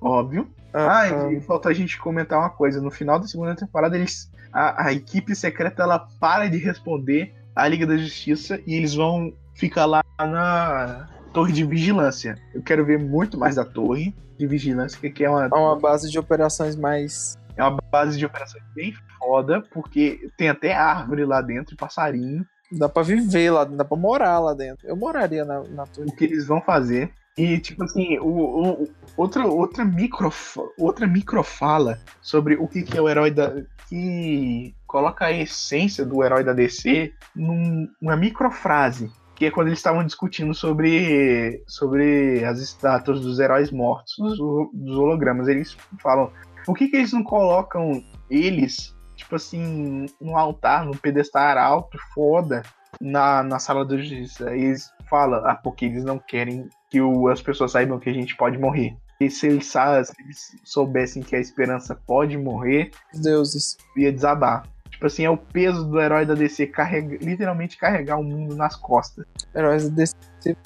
Óbvio. Ah, Ah, e falta a gente comentar uma coisa. No final da segunda temporada, eles, a, a equipe secreta ela para de responder à Liga da Justiça e eles vão ficar lá na torre de vigilância. Eu quero ver muito mais da torre de vigilância, que é uma, é uma base de operações mais. é uma base de operações bem foda, porque tem até árvore lá dentro, passarinho. Dá pra viver lá, dá pra morar lá dentro. Eu moraria na, na o que eles vão fazer. E, tipo assim, o, o- outra, outra, micro, outra microfala sobre o que, que é o herói da. que coloca a essência do herói da DC num- numa microfrase. Que é quando eles estavam discutindo sobre, sobre as estátuas dos heróis mortos, dos, dos hologramas. Eles falam: por que, que eles não colocam eles, tipo assim, no altar, no pedestal alto, foda, na, na sala da justiça. Eles falam, ah, porque eles não querem que o- as pessoas saibam que a gente pode morrer. E se eles, se eles soubessem que a esperança pode morrer, Os deuses. ia desabar. Tipo assim, é o peso do herói da DC carrega, literalmente carregar o mundo nas costas. Heróis desse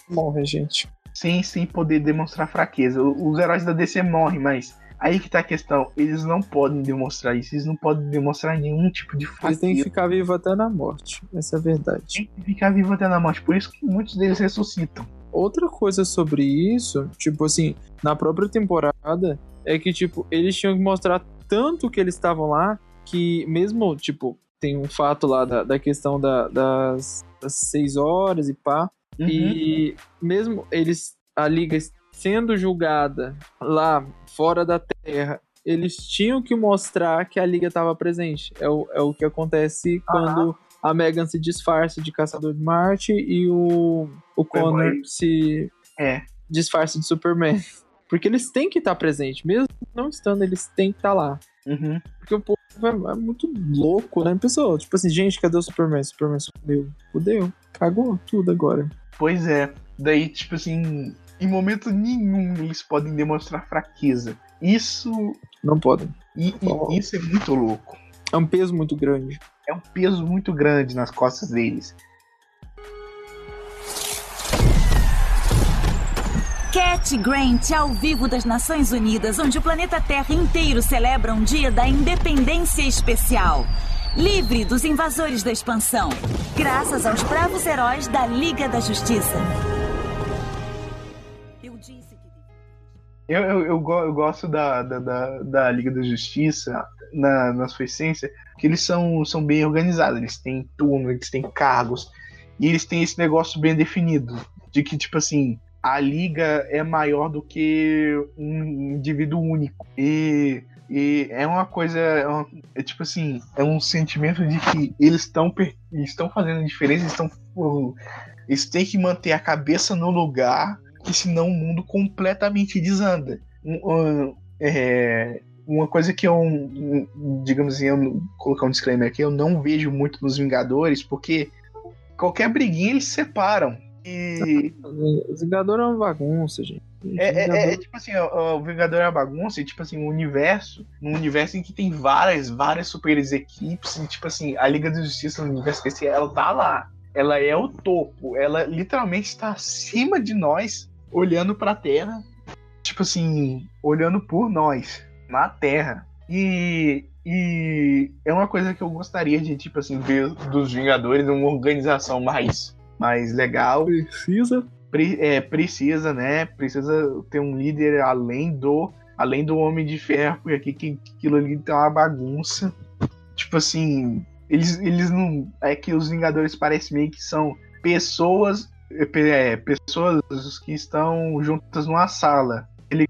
morrem, gente. Sem, sem poder demonstrar fraqueza. Os heróis da DC morrem, mas aí que tá a questão. Eles não podem demonstrar isso. Eles não podem demonstrar nenhum tipo de Eles fraqueza. têm que ficar vivos até na morte. Essa é a verdade. Tem que ficar vivo até na morte. Por isso que muitos deles ressuscitam. Outra coisa sobre isso, tipo assim, na própria temporada, é que, tipo, eles tinham que mostrar tanto que eles estavam lá, que mesmo, tipo, tem um fato lá da, da questão da- das, das seis horas e pá, Uhum. e mesmo eles, a liga sendo julgada lá fora da Terra, eles tinham que mostrar que a liga estava presente. É o, é o que acontece quando a Megan se disfarça de Caçador de Marte e o, o Connor se É. disfarça de Superman. *laughs* Porque eles têm que estar presentes, mesmo não estando, eles têm que estar lá. Uhum. Porque o povo é, é muito louco, né? Pessoal, tipo assim, gente, cadê o Superman? Superman fudeu. Fudeu. Cagou tudo agora. Pois é. Daí, tipo assim, em momento nenhum eles podem demonstrar fraqueza. Isso, Não podem. e, e isso é muito louco. É um peso muito grande. É um peso muito grande nas costas deles. Cat Grant ao vivo das Nações Unidas, onde o planeta Terra inteiro celebra um dia da independência especial. Livre dos invasores da expansão, graças aos bravos heróis da Liga da Justiça. Eu, eu, eu, eu gosto da, da, da, da Liga da Justiça, na, na sua essência, que eles são, são bem organizados. Eles têm turno, eles têm cargos, e eles têm esse negócio bem definido. De que, tipo assim, a Liga é maior do que um indivíduo único. E, e é uma coisa. É, uma- é tipo assim, é um sentimento de que eles estão estão fazendo diferença, eles estão. Eles têm que manter a cabeça no lugar que senão o mundo completamente desanda. Um- um, é, uma coisa que eu, um, digamos assim, eu não- colocar um disclaimer aqui, eu não vejo muito nos Vingadores, porque qualquer briguinha eles se separam. E O Vingador é uma bagunça, gente. é, é- é- é tipo assim, o, o Vingador é uma bagunça, e tipo assim, um universo, num universo em que tem várias, várias super equipes, e tipo assim, a Liga da Justiça no universo desse, ela tá lá. Ela é o topo, ela literalmente está acima de nós, olhando pra Terra, tipo assim, olhando por nós, na Terra. E E é uma coisa que eu gostaria de, tipo assim, ver dos Vingadores, uma organização mais, mais legal. Precisa. Pre- é, precisa, né? Precisa ter um líder além do além do Homem de Ferro, porque aqui que- aquilo ali tá uma bagunça. Tipo assim, eles, eles não. É que os Vingadores parecem meio que são pessoas. É, pe- é, pessoas que estão juntas numa sala. Ele,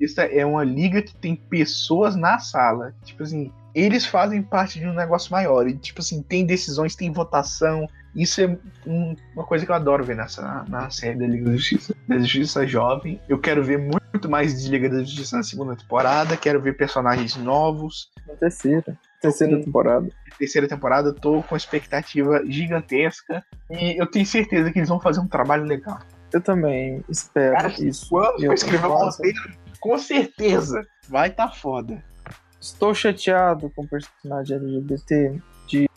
isso é uma liga que tem pessoas na sala. Tipo assim, eles fazem parte de um negócio maior. E, tipo assim, tem decisões, tem votação. Isso é um- uma coisa que eu adoro ver nessa, na série da Liga da Justiça. Da Justiça Jovem. Eu quero ver muito mais de Liga da Justiça na segunda temporada. Quero ver personagens novos. Na terceira. Terceira temporada. Terceira temporada, eu tô com expectativa gigantesca. E eu tenho certeza que eles vão fazer um trabalho legal. Eu também espero Cara, isso. Quando Eu- escrever um nossa, roteiro, com certeza vai tá foda. Estou chateado com o personagem LGBT de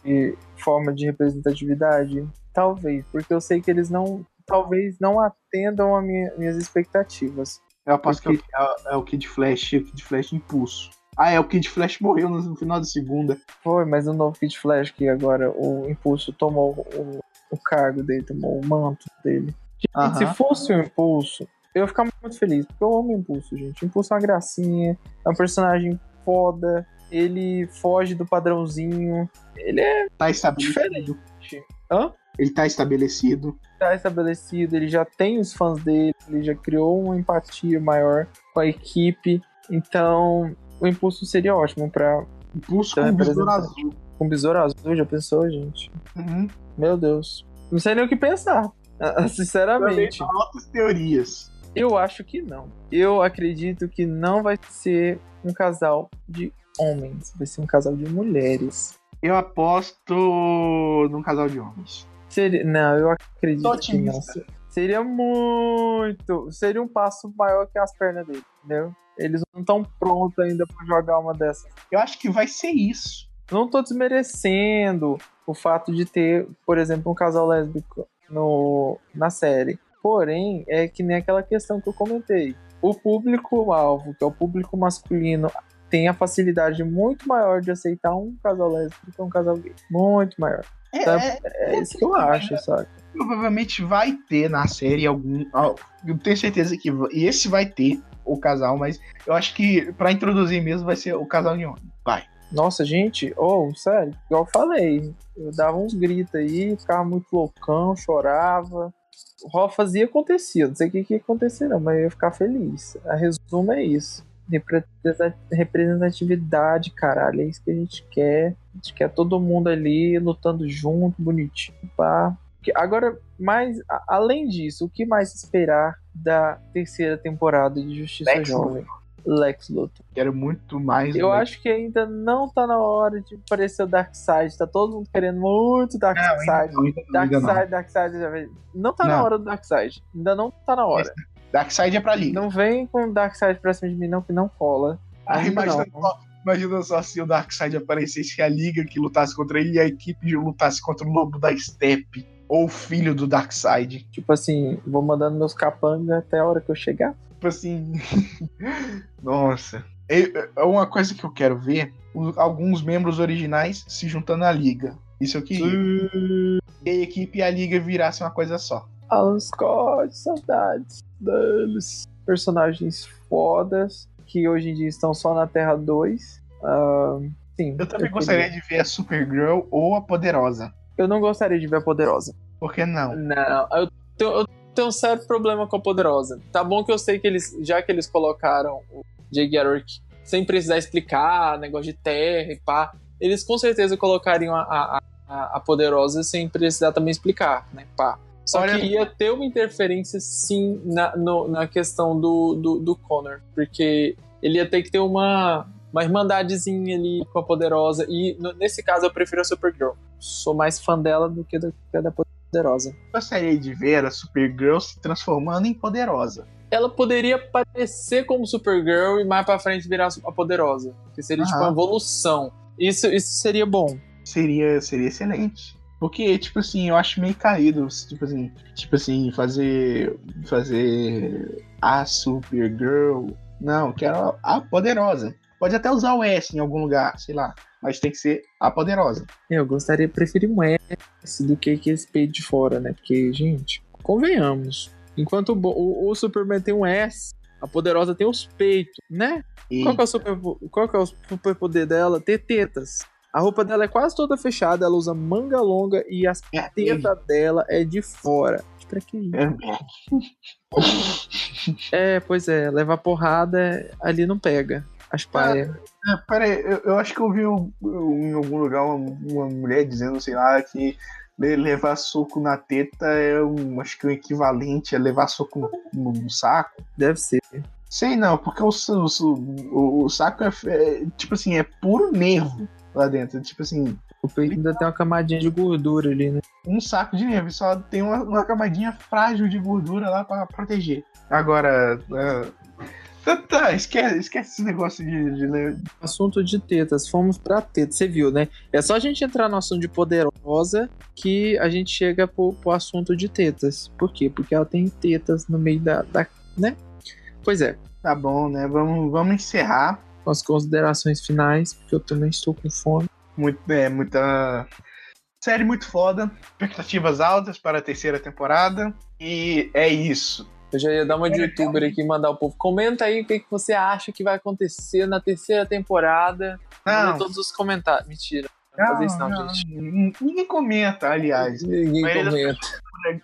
forma de representatividade? Talvez, porque eu sei que eles não. Talvez não atendam a minha- minhas expectativas. Eu aposto que é o- é, é o Kid Flash, é o Kid Flash Impulso. Ah, é o Kid Flash morreu no, final da segunda. Foi, mas o novo Kid Flash, que agora o Impulso tomou o, o cargo dele, tomou o manto dele. Gente. Se fosse o Impulso, eu ia ficar muito feliz, porque eu amo o Impulso, gente. O Impulso é uma gracinha, é um personagem foda, ele foge do padrãozinho, ele é Tá estabelecido. diferente. Hã? Ele tá estabelecido. tá estabelecido, ele já tem os fãs dele, ele já criou uma empatia maior com a equipe. Então, o impulso seria ótimo pra Impulso com besouro azul. com Besouro Azul. Já pensou, gente? Uhum. Meu Deus. Não sei nem o que pensar. *laughs* Sinceramente, altas teorias. eu acho que não. Eu acredito que não vai ser um casal de homens, vai ser um casal de mulheres. Eu aposto num casal de homens. Seria, não, eu acredito que não. Seria muito. Seria um passo maior que as pernas dele, entendeu? Eles não estão prontos ainda pra jogar uma dessas. Eu acho que vai ser isso. Não tô desmerecendo o fato de ter, por exemplo, um casal lésbico no, na série. Porém, é que nem aquela questão que eu comentei. O público-alvo, que é o público masculino, tem a facilidade muito maior de aceitar um casal lésbico que um casal gay. Muito maior. É, Tá? é, É isso que eu acho, sabe? provavelmente vai ter na série algum. Eu tenho certeza que e esse vai ter o casal, mas eu acho que pra introduzir mesmo vai ser o casal de homem. Vai. Nossa, gente, oh, sério, igual eu falei, eu dava uns gritos aí, ficava muito loucão, chorava. Raw fazia acontecia, não sei o que, que ia acontecer, não, mas eu ia ficar feliz. A resumo é isso. Representa- Representatividade, caralho, é isso que a gente quer. A gente quer todo mundo ali lutando junto, bonitinho, pá. Agora, mais além disso, o que mais esperar da terceira temporada de Justiça Lex Jovem? Lex Luthor. Quero muito mais. Eu acho que ainda não tá na hora de aparecer o Darkseid. Tá todo mundo querendo muito Darkseid. não, ainda não, ainda. Darkseid, Darkseid. Não tá na Não. hora do Darkseid. Ainda não tá na hora. Darkseid é pra liga. Não vem com o Darkseid pra cima de mim, não, que não cola. Ah, imagina, só, imagina só se o Darkseid aparecesse que a liga que lutasse contra ele e a equipe lutasse contra o lobo da Steppe. Ou o filho do Darkseid. Tipo assim, vou mandando meus capangas até a hora que eu chegar. Tipo assim. *laughs* Nossa. É uma coisa que eu quero ver: alguns membros originais se juntando à liga. Isso eu queria. E a equipe e a liga virassem uma coisa só. Alan Scott, saudades deles. Personagens fodas que hoje em dia estão só na Terra 2. Ah, sim. Eu também queria. gostaria de ver a Supergirl ou a Poderosa. Eu não gostaria de ver a Poderosa. Por que não? Não, eu tenho, eu tenho um sério problema com a Poderosa. Tá bom que eu sei que eles, já que eles colocaram o Jay Garrick sem precisar explicar, negócio de terra e pá, eles com certeza colocariam a, a, a, a Poderosa sem precisar também explicar, né, pá. Só Olha- que ia ter uma interferência, sim, na, no- na questão do, do, do Connor, porque ele ia ter que ter uma, uma irmandadezinha ali com a Poderosa, e no- nesse caso eu prefiro a Supergirl. Sou mais fã dela do que da, da Poderosa. Gostaria de ver a Supergirl se transformando em Poderosa. ela poderia parecer como Supergirl e mais pra frente virar a Poderosa. Que seria tipo Aham. uma evolução. Isso, isso seria bom. Seria, seria excelente. Porque, tipo assim, eu acho meio caído, tipo assim, tipo assim, fazer. fazer a Supergirl. Não, quero a Poderosa. Pode até usar o S em algum lugar, sei lá. Mas tem que ser a poderosa. Eu gostaria, preferir um S do que, que esse peito de fora, né? Porque, gente, convenhamos. Enquanto o, o, o Superman tem um S, a poderosa tem os peitos, né? Qual que, é o super, qual é o superpoder dela? Ter tetas. A roupa dela é quase toda fechada, ela usa manga longa e as É, tetas dela é de fora. Pra que isso? É, pois é, levar porrada ali não pega. As paias. É, peraí, eu, eu acho que eu vi um- um- em algum lugar uma, uma mulher dizendo, sei lá, que le- levar soco na teta é um, acho que o equivalente a levar soco no, no saco. Deve ser. Sei não, porque o, o, o, saco é, é, tipo assim, é puro nervo lá dentro. Tipo assim, O peito ainda tem uma camadinha de gordura ali, né? um saco de nervo, só tem uma, uma camadinha frágil de gordura lá pra proteger. Agora, é, tá, tá, esquece, esquece esse negócio de, de Assunto de tetas, fomos pra tetas, você viu, né? É só a gente entrar no assunto de poderosa que a gente chega pro, pro assunto de tetas. Por quê? Porque ela tem tetas no meio da. da né? Pois é, Tá bom, né? Vamos, vamos encerrar. com as considerações finais, porque eu também estou com fome. Muito, é, muita série muito foda. Expectativas altas para a terceira temporada. E é isso. Eu já ia dar uma de youtuber aqui e mandar o povo. Comenta aí o que, que você acha que vai acontecer na terceira temporada. Não, todos os comentários. Mentira. Não, fazer isso não, gente. n- Ninguém comenta, aliás. Ninguém comenta.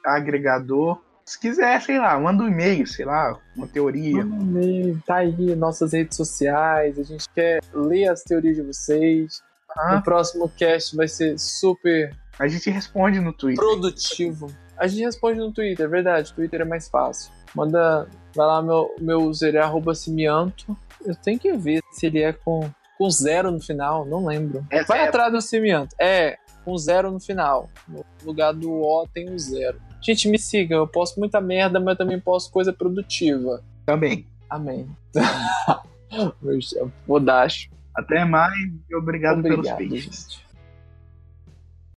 Agregador. Se quiser, sei lá, manda um e-mail, sei lá, uma teoria. Manda um e-mail, Tá aí nossas redes sociais. A gente quer ler as teorias de vocês. Ah, No próximo cast vai ser super a gente responde no Twitter. produtivo. A gente responde no Twitter, é verdade. Twitter é mais fácil. Manda. Vai lá, meu, meu user é arroba Simianto. Eu tenho que ver se ele é com, com zero no final, não lembro. É Vai zero. atrás do Simianto. É, com zero no final. No lugar do O tem um zero. Gente, me siga. Eu posto muita merda, mas eu também posto coisa produtiva. Também. Amém. *laughs* Dar. Até mais e obrigado, pelos Obrigado, peixes. gente.